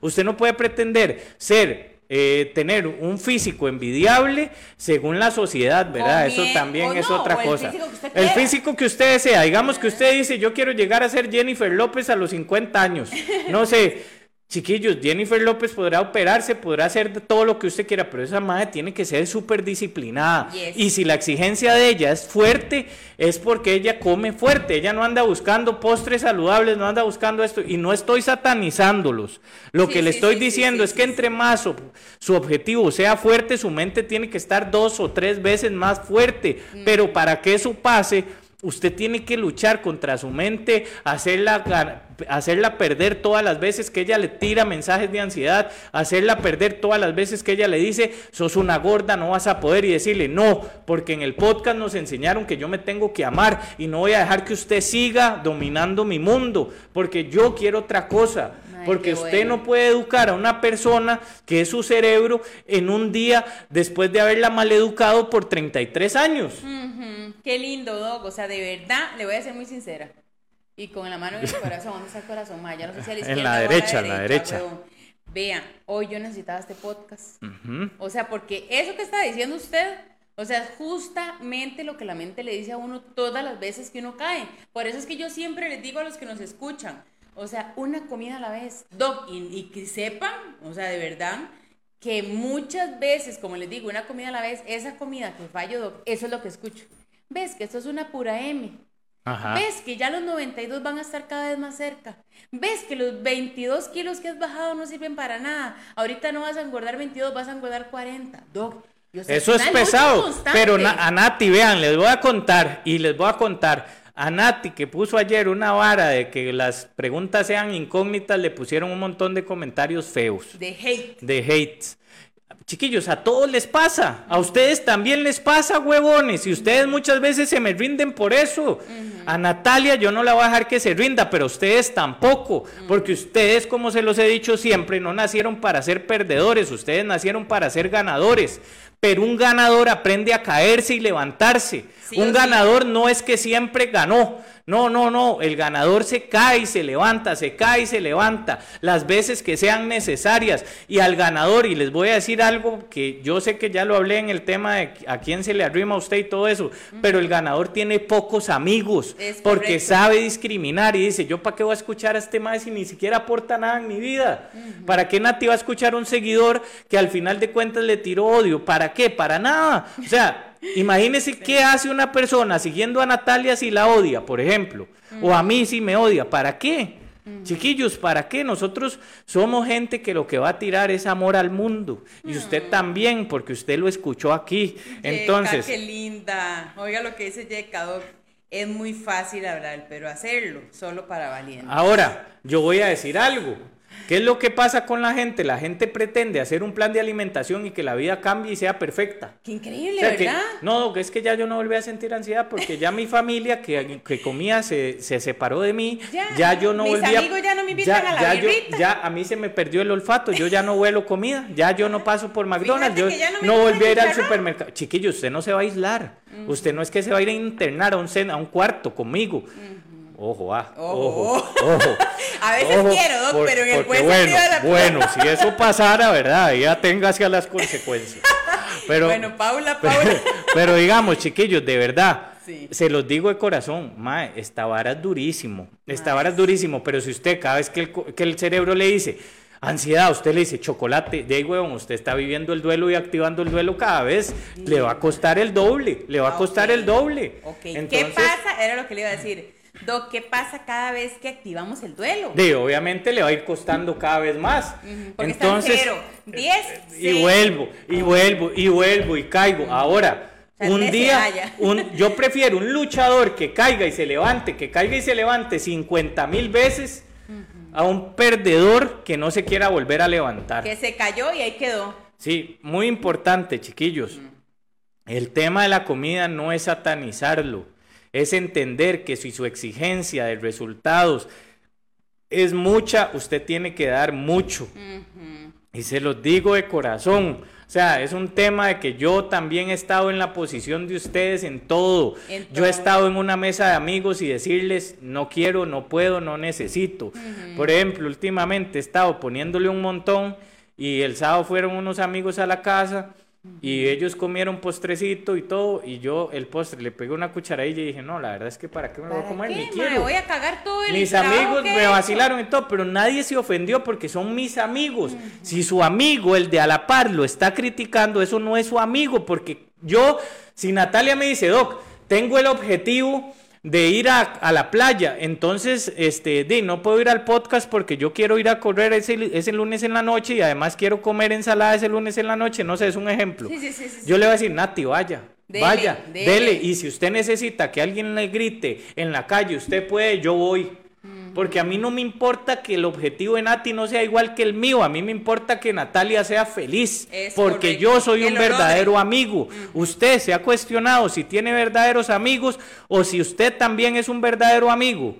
usted no puede pretender ser eh, tener un físico envidiable según la sociedad, ¿verdad? Eso también es no, otra el cosa. físico el físico que usted desea, digamos que usted dice, yo quiero llegar a ser Jennifer López a los 50 años. No sé, chiquillos, Jennifer López podrá operarse, podrá hacer todo lo que usted quiera, pero esa madre tiene que ser súper disciplinada. Yes. Y si la exigencia de ella es fuerte, es porque ella come fuerte. Ella no anda buscando postres saludables, no anda buscando esto. Y no estoy satanizándolos. Lo Sí, que le sí, estoy sí, diciendo es que entre más su, su objetivo sea fuerte, su mente tiene que estar dos o tres veces más fuerte. Mm. Pero para que eso pase, usted tiene que luchar contra su mente, hacerla, hacerla perder todas las veces que ella le tira mensajes de ansiedad, hacerla perder todas las veces que ella le dice, sos una gorda, no vas a poder, y decirle, no, porque en el podcast nos enseñaron que yo me tengo que amar y no voy a dejar que usted siga dominando mi mundo, porque yo quiero otra cosa. Porque usted bueno. no puede educar a una persona que es su cerebro en un día después de haberla maleducado por 33 años. Qué lindo, Doc. O sea, de verdad, le voy a ser muy sincera. Y con la mano en el corazón, ¿dónde está el corazón? Ma, ya no sé si a la En izquierda la o a derecha, en la derecha. Vean, hoy yo necesitaba este podcast. O sea, porque eso que está diciendo usted, o sea, es justamente lo que la mente le dice a uno todas las veces que uno cae. Por eso es que yo siempre les digo a los que nos escuchan, o sea, una comida a la vez. Doc, y, y que sepan, o sea, de verdad, que muchas veces, como les digo, una comida a la vez, esa comida que fallo, Doc, eso es lo que escucho. ¿Ves que esto es una pura M? Ajá. ¿Ves que ya los 92 van a estar cada vez más cerca? ¿Ves que los 22 kilos que has bajado no sirven para nada? Ahorita no vas a engordar 22, vas a engordar 40. Doc, yo sé, Eso es pesado, pero na- a Nati, vean, les voy a contar y les voy a contar. A Nati, que puso ayer una vara de que las preguntas sean incógnitas, le pusieron un montón de comentarios feos. De hate. De hate. Chiquillos, a todos les pasa, a ustedes también les pasa, huevones, y ustedes muchas veces se me rinden por eso. A Natalia yo no la voy a dejar que se rinda, pero ustedes tampoco, porque ustedes, como se los he dicho siempre, no nacieron para ser perdedores, ustedes nacieron para ser ganadores. Pero un ganador aprende a caerse y levantarse. Un ganador no es que siempre ganó. No, no, no. El ganador se cae y se levanta, se cae y se levanta las veces que sean necesarias. Y al ganador, y les voy a decir algo que yo sé que ya lo hablé en el tema de a quién se le arrima a usted y todo eso, pero el ganador tiene pocos amigos Es porque correcto. sabe discriminar y dice, yo para qué voy a escuchar a este más si ni siquiera aporta nada en mi vida. ¿Para qué Nati va a escuchar a un seguidor que al final de cuentas le tiró odio? ¿Para qué? Para nada. O sea, imagínese qué hace una persona siguiendo a Natalia si la odia, por ejemplo, o a mí si me odia. ¿Para qué? Chiquillos, ¿para qué? Nosotros somos gente que lo que va a tirar es amor al mundo. Y usted también, porque usted lo escuchó aquí. Entonces, qué linda. Oiga lo que dice Yeka, Doc. Es muy fácil hablar, pero hacerlo solo para valientes. Ahora, yo voy a decir algo. ¿Qué es lo que pasa con la gente? La gente pretende hacer un plan de alimentación y que la vida cambie y sea perfecta. Qué increíble, O sea que- no, es que ya yo no volví a sentir ansiedad porque ya mi familia que, que comía se, se separó de mí. Ya, Ya, yo no mis volví a... amigos ya no me invitan a la ya, yo- ya a mí se me perdió el olfato, yo ya no huelo comida, ya yo no paso por McDonald's, yo que ya no no volví a ir al supermercado. Chiquillo, usted no se va a aislar. Usted no es que se va a ir a internar a un, a un cuarto conmigo. Ojo, ah, Ojo. ojo, ojo. A veces Ojo, quiero, Doc, por- pero en el buen bueno, sentido de la bueno, si eso pasara, ¿verdad? Ya téngase a las consecuencias. Pero, Bueno, Paula, Paula. pero digamos, chiquillos, de verdad, Sí. se los digo de corazón, mae, esta vara es durísimo, esta vara es durísimo, pero si usted cada vez que el, que el cerebro le dice ansiedad, usted le dice chocolate, de ahí, huevón, usted está viviendo el duelo y activando el duelo cada vez, le va a costar el doble, le va a costar Ok. el doble. Ok, ¿qué Entonces, pasa? Era lo que le iba a decir. Doc, ¿qué pasa cada vez que activamos el duelo? de, obviamente le va a ir costando cada vez más. porque Entonces, cero, diez, y seis. vuelvo, y vuelvo, y vuelvo, y caigo. Ahora, O sea, un día, un, yo prefiero un luchador que caiga y se levante, que caiga y se levante 50 mil veces, a un perdedor que no se quiera volver a levantar. Que se cayó y ahí quedó. Sí, muy importante, chiquillos. El tema de la comida no es satanizarlo, es entender que si su exigencia de resultados es mucha, usted tiene que dar mucho. Y se los digo de corazón. O sea, es un tema de que yo también he estado en la posición de ustedes en todo. En Yo he estado en una mesa de amigos y decirles, no quiero, no puedo, no necesito. Por ejemplo, últimamente he estado poniéndole un montón y el sábado fueron unos amigos a la casa y ellos comieron postrecito y todo y yo el postre le pegué una cucharadilla y dije, no, la verdad es que para qué me lo voy a ¿Para comer, qué, ni quiero. Voy a cagar todo el Mis amigos me vacilaron y todo, pero nadie se ofendió porque son mis amigos. Si su amigo, el de a la par, lo está criticando, eso no es su amigo, porque yo, si Natalia me dice, Doc, tengo el objetivo de ir a, a la playa, entonces, este, no puedo ir al podcast porque yo quiero ir a correr ese, ese lunes en la noche y además quiero comer ensalada ese lunes en la noche, no sé, es un ejemplo. Sí, sí, sí, sí, sí. Yo le voy a decir, Nati, vaya. Dele, vaya, dele. dele. Y si usted necesita que alguien le grite en la calle, usted puede, yo voy. Porque a mí no me importa que el objetivo de Nati no sea igual que el mío, a mí me importa que Natalia sea feliz, Es porque correcto, yo soy un logre. verdadero amigo. Usted se ha cuestionado si tiene verdaderos amigos o si usted también es un verdadero amigo,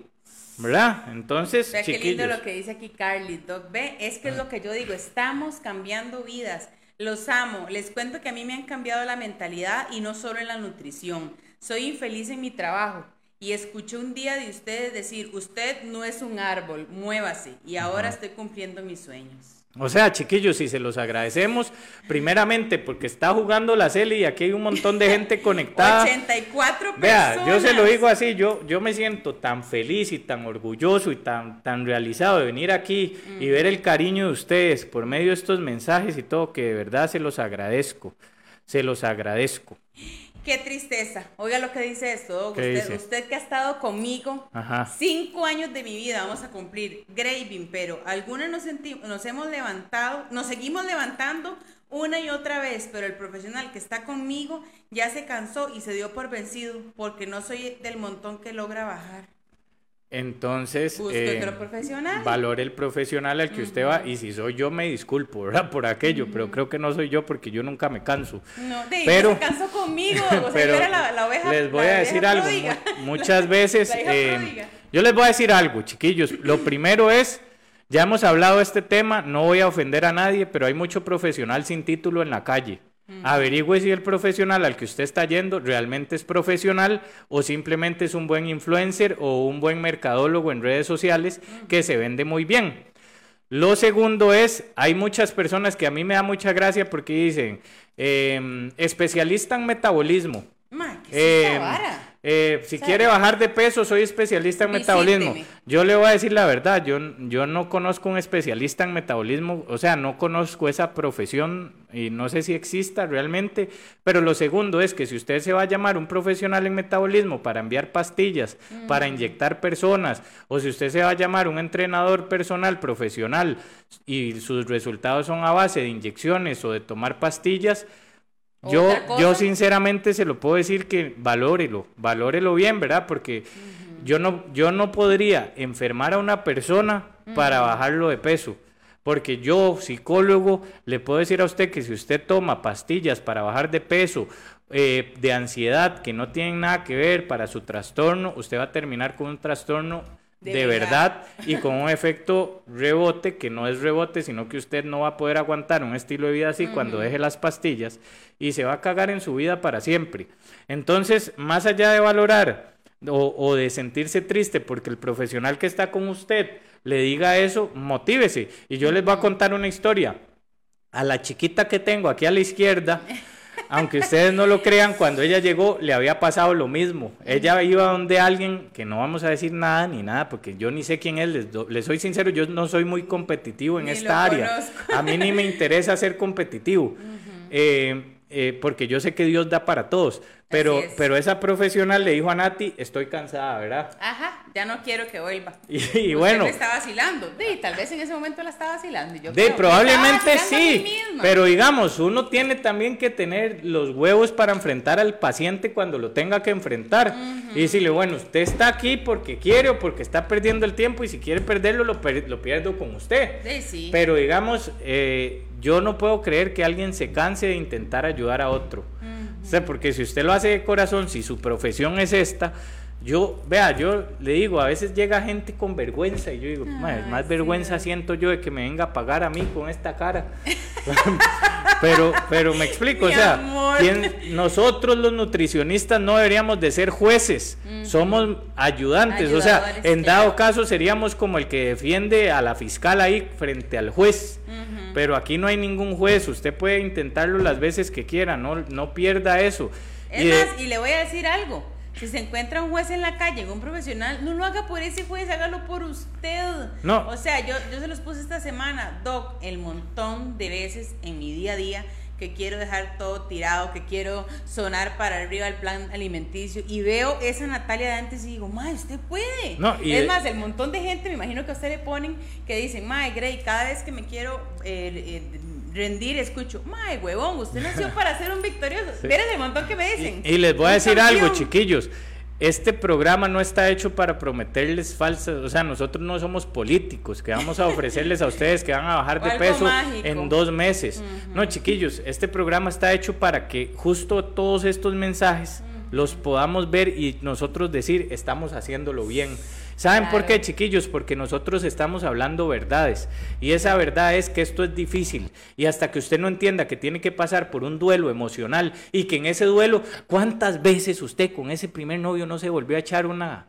¿verdad? Entonces, Vea qué lindo lo que dice aquí Carly. Doc, ve, es que es lo que yo digo, estamos cambiando vidas. Los amo. Les cuento que a mí me han cambiado la mentalidad y no solo en la nutrición. Soy infeliz en mi trabajo y escuché un día de ustedes decir, usted no es un árbol, muévase. Y ahora estoy cumpliendo mis sueños. O sea, chiquillos, y se los agradecemos primeramente porque está jugando la Cele y aquí hay un montón de gente conectada. 84 Vea, personas. yo se lo digo así, yo, yo me siento tan feliz y tan orgulloso y tan, tan realizado de venir aquí y ver el cariño de ustedes por medio de estos mensajes y todo, que de verdad se los agradezco, se los agradezco. Qué tristeza. Oiga lo que dice esto. Doc. ¿Qué Usted, dice? usted que ha estado conmigo Ajá. cinco años de mi vida, vamos a cumplir. Graving, pero algunos nos, nos hemos levantado, nos seguimos levantando una y otra vez, pero el profesional que está conmigo ya se cansó y se dio por vencido porque no soy del montón que logra bajar. Entonces, eh, profesional. valore el profesional al que usted va y si soy yo me disculpo, ¿verdad? Por aquello, pero creo que no soy yo porque yo nunca me canso. No, de Pero- se cansó conmigo. O sea, Pero yo era la, la oveja. les voy la a decir algo. Muchas veces, eh, yo les voy a decir algo, chiquillos. Lo primero es, ya hemos hablado de este tema, no voy a ofender a nadie, pero hay mucho profesional sin título en la calle. Averigüe si el profesional al que usted está yendo realmente es profesional o simplemente es un buen influencer o un buen mercadólogo en redes sociales que se vende muy bien. Lo segundo es, hay muchas personas que a mí me da mucha gracia porque dicen, em, especialista en metabolismo. Ma, ¿qué es esta Eh, vara? Eh, si quiere bajar de peso, soy especialista en metabolismo. Yo le voy a decir la verdad, yo, yo no conozco un especialista en metabolismo, o sea, no conozco esa profesión y no sé si exista realmente, pero lo segundo es que si usted se va a llamar un profesional en metabolismo para enviar pastillas, para inyectar personas, o si usted se va a llamar un entrenador personal profesional y sus resultados son a base de inyecciones o de tomar pastillas, yo, yo sinceramente se lo puedo decir que valórelo, valórelo bien, ¿verdad? Porque yo, no, yo no podría enfermar a una persona para bajarlo de peso. Porque yo, psicólogo, le puedo decir a usted que si usted toma pastillas para bajar de peso, eh, de ansiedad, que no tienen nada que ver para su trastorno, usted va a terminar con un trastorno De de, verdad. verdad y con un efecto rebote, que no es rebote, sino que usted no va a poder aguantar un estilo de vida así cuando deje las pastillas y se va a cagar en su vida para siempre. Entonces, más allá de valorar o, o de sentirse triste porque el profesional que está con usted le diga eso, motívese. Y yo les voy a contar una historia. A la chiquita que tengo aquí a la izquierda, aunque ustedes no lo crean, cuando ella llegó le había pasado lo mismo. Ella iba donde alguien, que no vamos a decir nada ni nada, porque yo ni sé quién es, les, do- les soy sincero, yo no soy muy competitivo en Ni esta área. conozco. A mí ni me interesa ser competitivo, eh, eh, porque yo sé que Dios da para todos. Pero, es. pero esa profesional le dijo a Nati, estoy cansada, ¿verdad? Ajá, ya no quiero que vuelva. Y, y bueno, está vacilando. Sí, tal vez en ese momento la está vacilando. Yo De, creo, probablemente sí, pero digamos, uno tiene también que tener los huevos para enfrentar al paciente cuando lo tenga que enfrentar. Y decirle, bueno, usted está aquí porque quiere o porque está perdiendo el tiempo y si quiere perderlo, lo, per- lo pierdo con usted. Sí, sí. Pero digamos, eh, yo no puedo creer que alguien se canse de intentar ayudar a otro. O sea, porque si usted lo hace de corazón, si su profesión es esta, yo, vea, yo le digo, a veces llega gente con vergüenza y yo digo, "Mae, Ay, más sí, vergüenza siento yo de que me venga a pagar a mí con esta cara. pero, pero me explico, Mi o sea, amor. ¿quién- nosotros los nutricionistas no deberíamos de ser jueces, somos ayudantes, o sea, en dado caso seríamos como el que defiende a la fiscal ahí frente al juez. Pero aquí no hay ningún juez, usted puede intentarlo las veces que quiera, no, no pierda eso. Es Y de- más, y le voy a decir algo. Si se encuentra un juez en la calle, un profesional, no lo haga por ese juez, hágalo por usted. No. O sea, yo, yo se los puse esta semana, Doc, el montón de veces en mi día a día que quiero dejar todo tirado, que quiero sonar para arriba el plan alimenticio y veo esa Natalia de antes y digo, ma, usted puede. No, y es de- más, el montón de gente, me imagino que a usted le ponen que dicen, ma, Grey, cada vez que me quiero eh, eh, rendir, escucho, ma, huevón, usted nació para ser un victorioso. Miren el montón que me dicen. Y, y les voy a decir algo, chiquillos. Este programa no está hecho para prometerles falsas, o sea, nosotros no somos políticos que vamos a ofrecerles a ustedes que van a bajar de peso mágico. en dos meses. No, chiquillos, este programa está hecho para que justo todos estos mensajes los podamos ver y nosotros decir, estamos haciéndolo bien. ¿Saben por qué, chiquillos? Porque nosotros estamos hablando verdades. Y esa verdad es que esto es difícil. Y hasta que usted no entienda que tiene que pasar por un duelo emocional y que en ese duelo, ¿cuántas veces usted con ese primer novio no se volvió a echar una,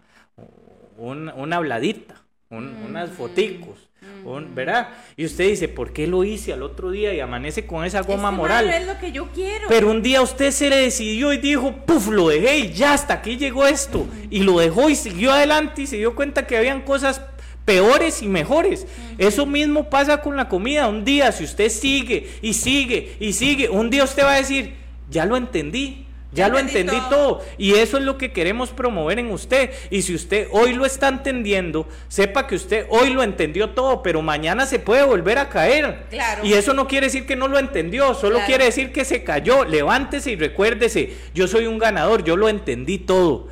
una, una habladita? Un- unas foticos, un- ¿verdad? Y usted dice, ¿por qué lo hice al otro día y amanece con esa goma Este moral? mae no es lo que yo quiero. Pero un día usted se le decidió y dijo, puf, lo dejé y ya hasta aquí llegó esto. Y lo dejó y siguió adelante y se dio cuenta que habían cosas peores y mejores. Eso mismo pasa con la comida. Un día, si usted sigue y sigue y sigue, un día usted va a decir, ya lo entendí. Ya lo entendí todo. todo. Y eso es lo que queremos promover en usted. Y si usted hoy lo está entendiendo, sepa que usted hoy lo entendió todo, pero mañana se puede volver a caer. Claro. Y eso no quiere decir que no lo entendió, solo Claro. quiere decir que se cayó. Levántese y recuérdese, yo soy un ganador, yo lo entendí todo.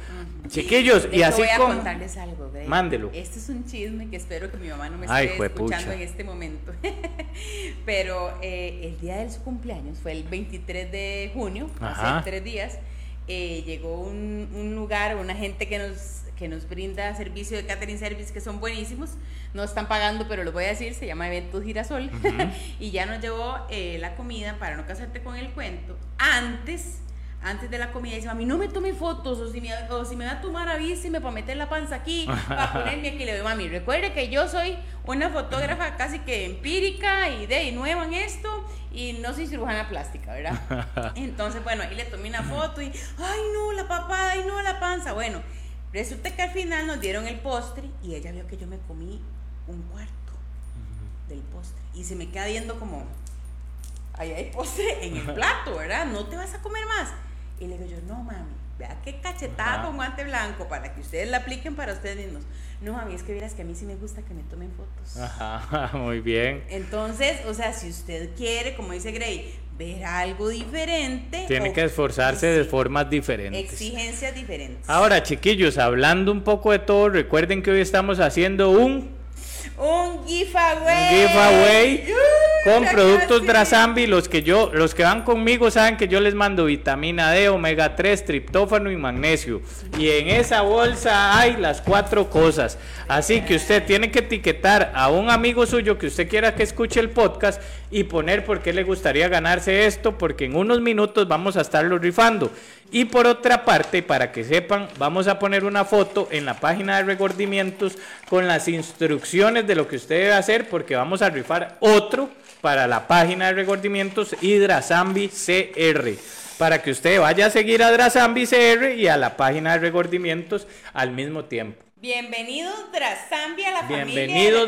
Chiquillos, y así voy a como... contarles algo. Mándelo. Este es un chisme que espero que mi mamá no me Ay, esté juepucha. escuchando en este momento. Pero eh, el día de su cumpleaños fue el 23 de junio, Ajá. hace tres días. eh, llegó un, un lugar, una gente que nos que nos brinda servicio de catering service que son buenísimos. No están pagando, pero lo voy a decir, se llama Eventos Girasol. y ya nos llevó eh, la comida para no casarte con el cuento. Antes, antes de la comida, dice, mami, no me tome fotos, o si me, o si me va a tomar, avíseme para meter la panza aquí, para ponerme aquí. Le digo, mami, recuerde que yo soy una fotógrafa casi que empírica y de y nueva en esto, y no soy cirujana plástica, ¿verdad? Entonces, bueno, ahí le tomé una foto y, ay, no, la papada, ay, no, la panza. Bueno, resulta que al final nos dieron el postre y ella vio que yo me comí un cuarto del postre y se me queda viendo como, ahí hay postre en el plato, ¿verdad? No te vas a comer más. Y le digo yo, no, mami, vea qué cachetada Ajá. con guante blanco para que ustedes la apliquen para ustedes mismos. No, mami, es que vieras que a mí sí me gusta que me tomen fotos. Ajá, muy bien. Entonces, o sea, si usted quiere, como dice Gray, ver algo diferente. Tiene que esforzarse de formas diferentes. Exigencias diferentes. Ahora, chiquillos, hablando un poco de todo, recuerden que hoy estamos haciendo un Un giveaway. Un giveaway con productos. Drasambi. Los que yo, los que van conmigo saben que yo les mando vitamina D, omega 3, triptófano y magnesio. Y en esa bolsa hay las cuatro cosas. Así que usted tiene que etiquetar a un amigo suyo que usted quiera que escuche el podcast y poner por qué le gustaría ganarse esto, porque en unos minutos vamos a estarlo rifando. Y por otra parte, para que sepan, vamos a poner una foto en la página de Regordimientos con las instrucciones de lo que usted debe hacer, porque vamos a rifar otro para la página de Regordimientos Hidrasambi CR. Para que usted vaya a seguir a Drasambi CR y a la página de Regordimientos al mismo tiempo. Bienvenido Drasambi a la familia. Bienvenido el-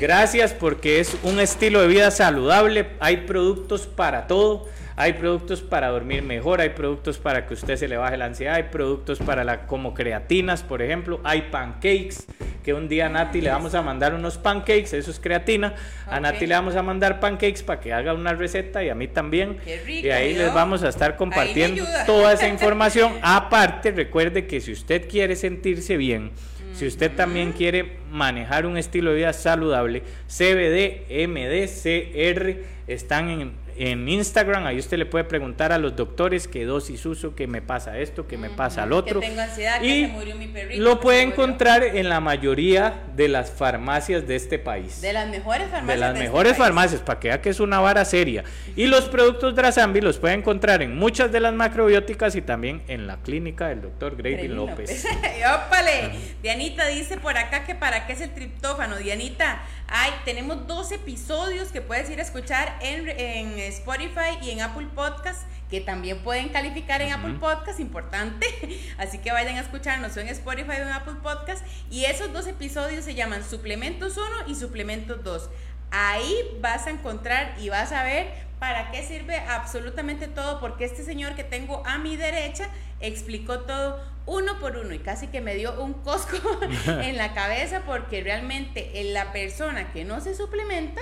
Gracias porque es un estilo de vida saludable. Hay productos para todo. Hay productos para dormir mejor, hay productos para que usted se le baje la ansiedad, hay productos para la como creatinas, por ejemplo, hay pancakes, que un día a Nati le vamos a mandar unos pancakes, eso es creatina. A. Nati le vamos a mandar pancakes para que haga una receta y a mí también. Qué rico, y ahí ¿no? les vamos a estar compartiendo toda esa información. Aparte, recuerde que si usted quiere sentirse bien, si usted también quiere manejar un estilo de vida saludable, CBD, MD, CR están en, en Instagram. Ahí usted le puede preguntar a los doctores qué dosis uso, qué me pasa esto, qué me pasa al otro. Que tengo ansiedad, que y se murió mi perrito. lo que puede encontrar en la mayoría de las farmacias de este país. De las mejores farmacias. De las este mejores farmacias, para que vea que es una vara seria. Y los productos Drasambi los puede encontrar en muchas de las macrobióticas y también en la clínica del doctor Gravy Grevin López. ¡Ópale! Dianita dice por acá que para qué es el triptófano. Dianita, ay, tenemos dos episodios que puedes ir a escuchar en, en Spotify y en Apple Podcast, que también pueden calificar en Apple Podcast, importante. Así que vayan a escucharnos en Spotify o en Apple Podcast. Y esos dos episodios se llaman Suplementos 1 y Suplementos 2. Ahí vas a encontrar y vas a ver para qué sirve absolutamente todo, porque este señor que tengo a mi derecha explicó todo uno por uno y casi que me dio un cosco en la cabeza porque realmente eh, la persona que no se suplementa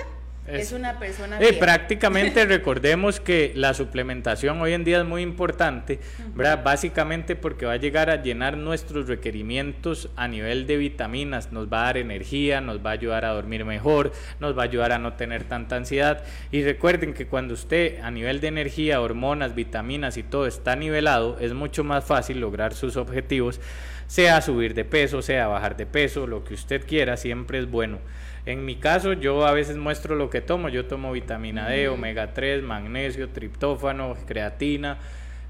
es, Es- una persona Eh, prácticamente recordemos que la suplementación hoy en día es muy importante, ¿verdad? Básicamente porque va a llegar a llenar nuestros requerimientos a nivel de vitaminas, nos va a dar energía, nos va a ayudar a dormir mejor, nos va a ayudar a no tener tanta ansiedad. Y recuerden que cuando usted a nivel de energía, hormonas, vitaminas y todo está nivelado, es mucho más fácil lograr sus objetivos, sea subir de peso, sea bajar de peso, lo que usted quiera, siempre es bueno. En mi caso, yo a veces muestro lo que tomo. Yo tomo vitamina D, omega 3, magnesio, triptófano, creatina.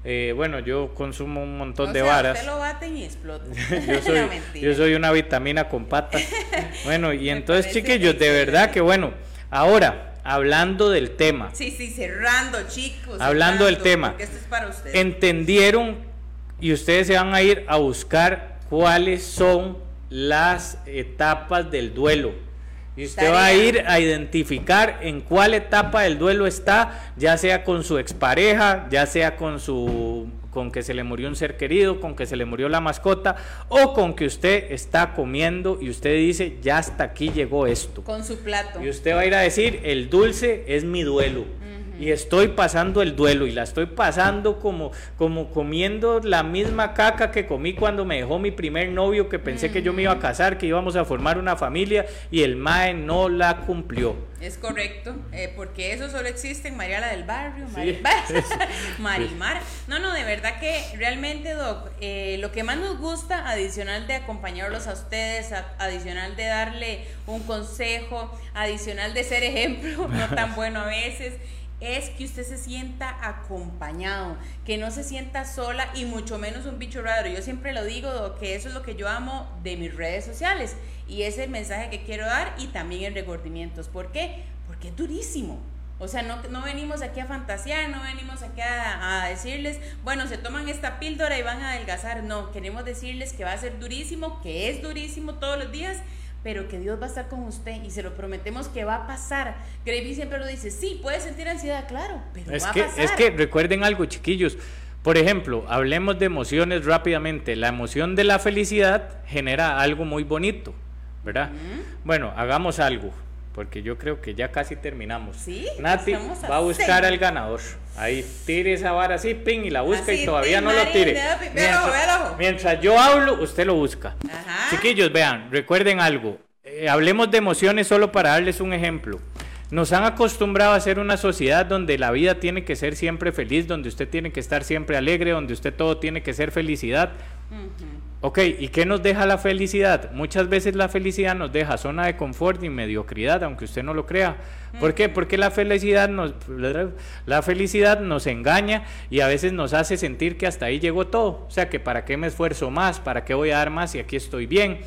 Eh, bueno, yo consumo un montón O de sea, varas. Usted lo baten y explota. Yo soy, No, mentira. yo soy una vitamina con patas. Bueno, y entonces, chiquillos, de verdad que bueno. Ahora, hablando del tema, Sí, sí, cerrando, chicos. Hablando del tema. Esto es para usted. entendieron y ustedes se van a ir a buscar cuáles son las etapas del duelo. Y usted va a ir a identificar en cuál etapa del duelo está, ya sea con su expareja, ya sea con su con que se le murió un ser querido, con que se le murió la mascota o con que usted está comiendo y usted dice, ya hasta aquí llegó esto. Con su plato. Y usted va a ir a decir, el dulce es mi duelo. Y estoy pasando el duelo y la estoy pasando como, como comiendo la misma caca que comí cuando me dejó mi primer novio, que pensé que yo me iba a casar, que íbamos a formar una familia y el MAE no la cumplió. Es correcto, eh, porque eso solo existe en Mariala del Barrio, Sí. Marimar. No, no, de verdad que realmente, Doc, eh, lo que más nos gusta, adicional de acompañarlos a ustedes, a- adicional de darle un consejo, adicional de ser ejemplo, no tan bueno a veces, es que usted se sienta acompañado, que no se sienta sola y mucho menos un bicho raro. Yo siempre lo digo, que eso es lo que yo amo de mis redes sociales y es el mensaje que quiero dar y también en recordimientos. ¿Por qué? Porque es durísimo. O sea, no, no venimos aquí a fantasear, no venimos aquí a, a decirles, bueno, se toman esta píldora y van a adelgazar. No, queremos decirles que va a ser durísimo, que es durísimo todos los días, pero que Dios va a estar con usted y se lo prometemos que va a pasar. Gravy siempre lo dice, sí, puede sentir ansiedad, claro, pero Es va que, a pasar. es que recuerden algo, chiquillos. Por ejemplo, hablemos de emociones rápidamente. La emoción de la felicidad genera algo muy bonito, ¿verdad? Bueno, hagamos algo, porque yo creo que ya casi terminamos. Sí, Nati va a buscar seis. al ganador. Ahí tire esa vara así, ping, y la busca Así, y todavía no lo tire. Mientras, véalo. mientras yo hablo, usted lo busca. Ajá. Chiquillos, vean, recuerden algo. Eh, hablemos de emociones solo para darles un ejemplo. Nos han acostumbrado a ser una sociedad donde la vida tiene que ser siempre feliz, donde usted tiene que estar siempre alegre, donde usted todo tiene que ser felicidad. Ok, ¿y qué nos deja la felicidad? Muchas veces la felicidad nos deja zona de confort y mediocridad, aunque usted no lo crea. ¿Por qué? Porque la felicidad nos la felicidad nos engaña y a veces nos hace sentir que hasta ahí llegó todo. O sea, que para qué me esfuerzo más, para qué voy a dar más si aquí estoy bien.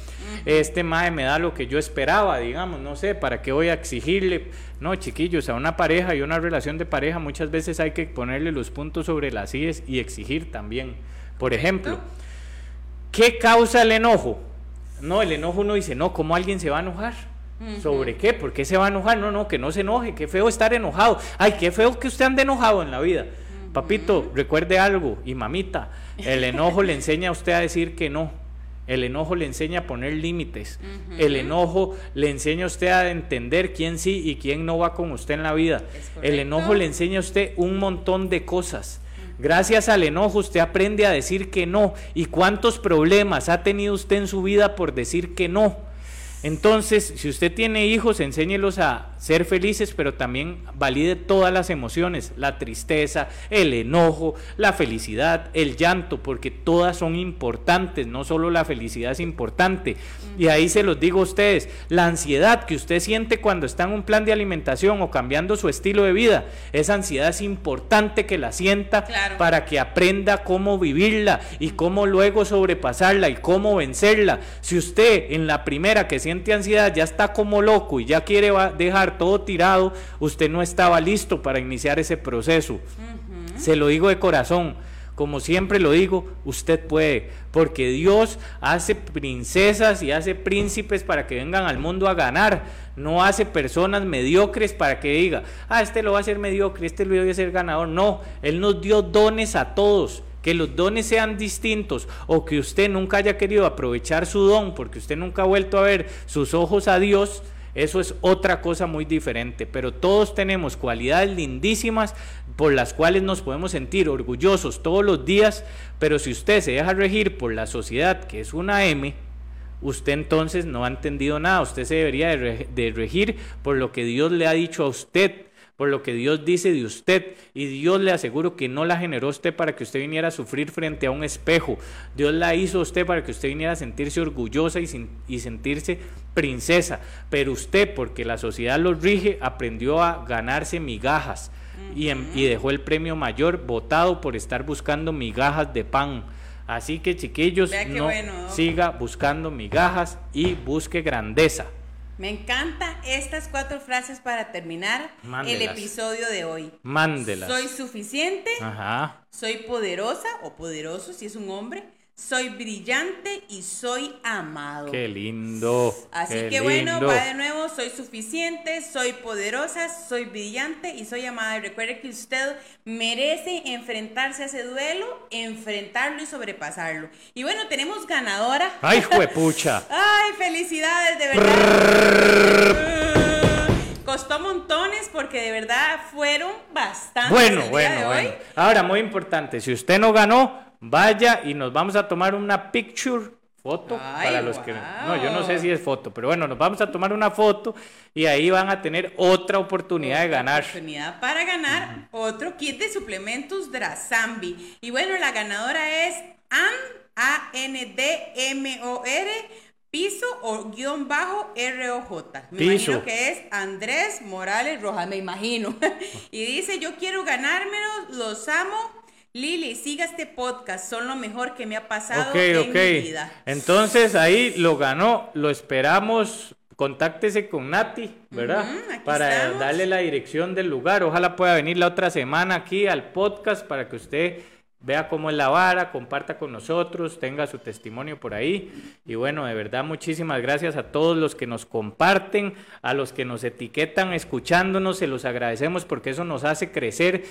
Este mae me da lo que yo esperaba, digamos, no sé, para qué voy a exigirle. No, chiquillos, a una pareja y una relación de pareja muchas veces hay que ponerle los puntos sobre las IES y exigir también. Por ejemplo, ¿Qué causa el enojo? No, el enojo uno dice, no, ¿cómo alguien se va a enojar? ¿Sobre qué? ¿Por qué se va a enojar? No, no, que no se enoje, qué feo estar enojado. Ay, qué feo que usted ande enojado en la vida. Papito, recuerde algo, y mamita, el enojo le enseña a usted a decir que no. El enojo le enseña a poner límites. El enojo le enseña a usted a entender quién sí y quién no va con usted en la vida. El enojo le enseña a usted un montón de cosas. Gracias al enojo usted aprende a decir que no. ¿Y cuántos problemas ha tenido usted en su vida por decir que no? Entonces, si usted tiene hijos, enséñelos a ser felices, pero también valide todas las emociones, la tristeza, el enojo, la felicidad, el llanto, porque todas son importantes, no solo la felicidad es importante. Y ahí se los digo a ustedes, la ansiedad que usted siente cuando está en un plan de alimentación o cambiando su estilo de vida, esa ansiedad es importante que la sienta Claro. para que aprenda cómo vivirla y cómo luego sobrepasarla y cómo vencerla. Si usted en la primera que siente ansiedad ya está como loco y ya quiere va- dejar todo tirado, usted no estaba listo para iniciar ese proceso. Se lo digo de corazón. Como siempre lo digo, usted puede, porque Dios hace princesas y hace príncipes para que vengan al mundo a ganar. No hace personas mediocres para que diga, ah, este lo va a hacer mediocre, este lo voy a hacer ganador. No, Él nos dio dones a todos. Que los dones sean distintos o que usted nunca haya querido aprovechar su don porque usted nunca ha vuelto a ver sus ojos a Dios, eso es otra cosa muy diferente, pero todos tenemos cualidades lindísimas por las cuales nos podemos sentir orgullosos todos los días, pero si usted se deja regir por la sociedad, que es una M, usted entonces no ha entendido nada, usted se debería de, re- de regir por lo que Dios le ha dicho a usted, por lo que Dios dice de usted, y Dios le aseguro que no la generó usted para que usted viniera a sufrir frente a un espejo, Dios la hizo usted para que usted viniera a sentirse orgullosa y, sin- y sentirse princesa, pero usted, porque la sociedad lo rige, aprendió a ganarse migajas y, y dejó el premio mayor votado por estar buscando migajas de pan. Así que chiquillos, no bueno. siga buscando migajas y busque grandeza. Me encanta estas cuatro frases para terminar el episodio de hoy. Mándelas. Soy suficiente, Ajá. soy poderosa o poderoso si es un hombre, soy brillante y soy amado. Qué lindo. Así qué que bueno, lindo. va de nuevo, soy suficiente, soy poderosa, soy brillante y soy amada. Y recuerde que usted merece enfrentarse a ese duelo, enfrentarlo y sobrepasarlo. Y bueno, tenemos ganadora. ¡Ay, juepucha! ¡Ay, felicidades, de verdad! Costó montones porque de verdad fueron bastantes. Bueno, el día bueno, de bueno. Ahora, muy importante, si usted no ganó, vaya y nos vamos a tomar una picture foto Ay, para los que no yo no sé si es foto pero bueno nos vamos a tomar una foto y ahí van a tener otra oportunidad de ganar Oportunidad para ganar otro kit de suplementos Drasambi. Y bueno, la ganadora es An, A-N-D-M-O-R, piso o guion bajo R-O-J. Me Piso. imagino que es Andrés Morales Rojas, me imagino. y dice, yo quiero ganármelo, los amo. Lili, siga este podcast, son lo mejor que me ha pasado en mi vida. Entonces ahí lo ganó, lo esperamos. Contáctese con Nati, ¿verdad? Para estamos. darle la dirección del lugar. Ojalá pueda venir la otra semana aquí al podcast para que usted vea cómo es la vara, comparta con nosotros, tenga su testimonio por ahí. Y bueno, de verdad, muchísimas gracias a todos los que nos comparten, a los que nos etiquetan escuchándonos, se los agradecemos porque eso nos hace crecer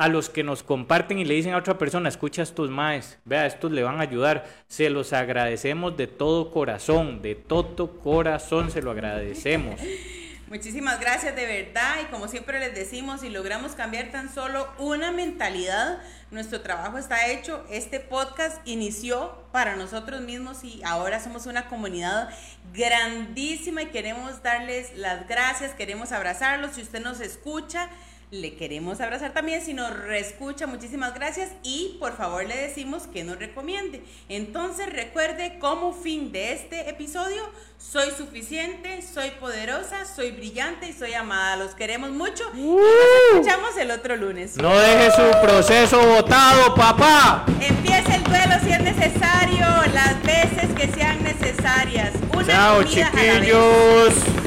a los que nos comparten y le dicen a otra persona, escucha a estos maes, vea, estos le van a ayudar, se los agradecemos de todo corazón, de todo corazón se lo agradecemos. Muchísimas gracias de verdad y como siempre les decimos, si logramos cambiar tan solo una mentalidad, nuestro trabajo está hecho. Este podcast inició para nosotros mismos y ahora somos una comunidad grandísima y queremos darles las gracias, queremos abrazarlos. Si usted nos escucha, le queremos abrazar también. Si nos reescucha, muchísimas gracias y por favor le decimos que nos recomiende. Entonces recuerde como fin de este episodio, soy suficiente, soy poderosa, soy brillante y soy amada. Los queremos mucho y nos escuchamos el otro lunes. No deje su proceso votado, papá. Empieza el duelo si es necesario, las veces que sean necesarias. Una Chao, comida a la vez. chiquillos.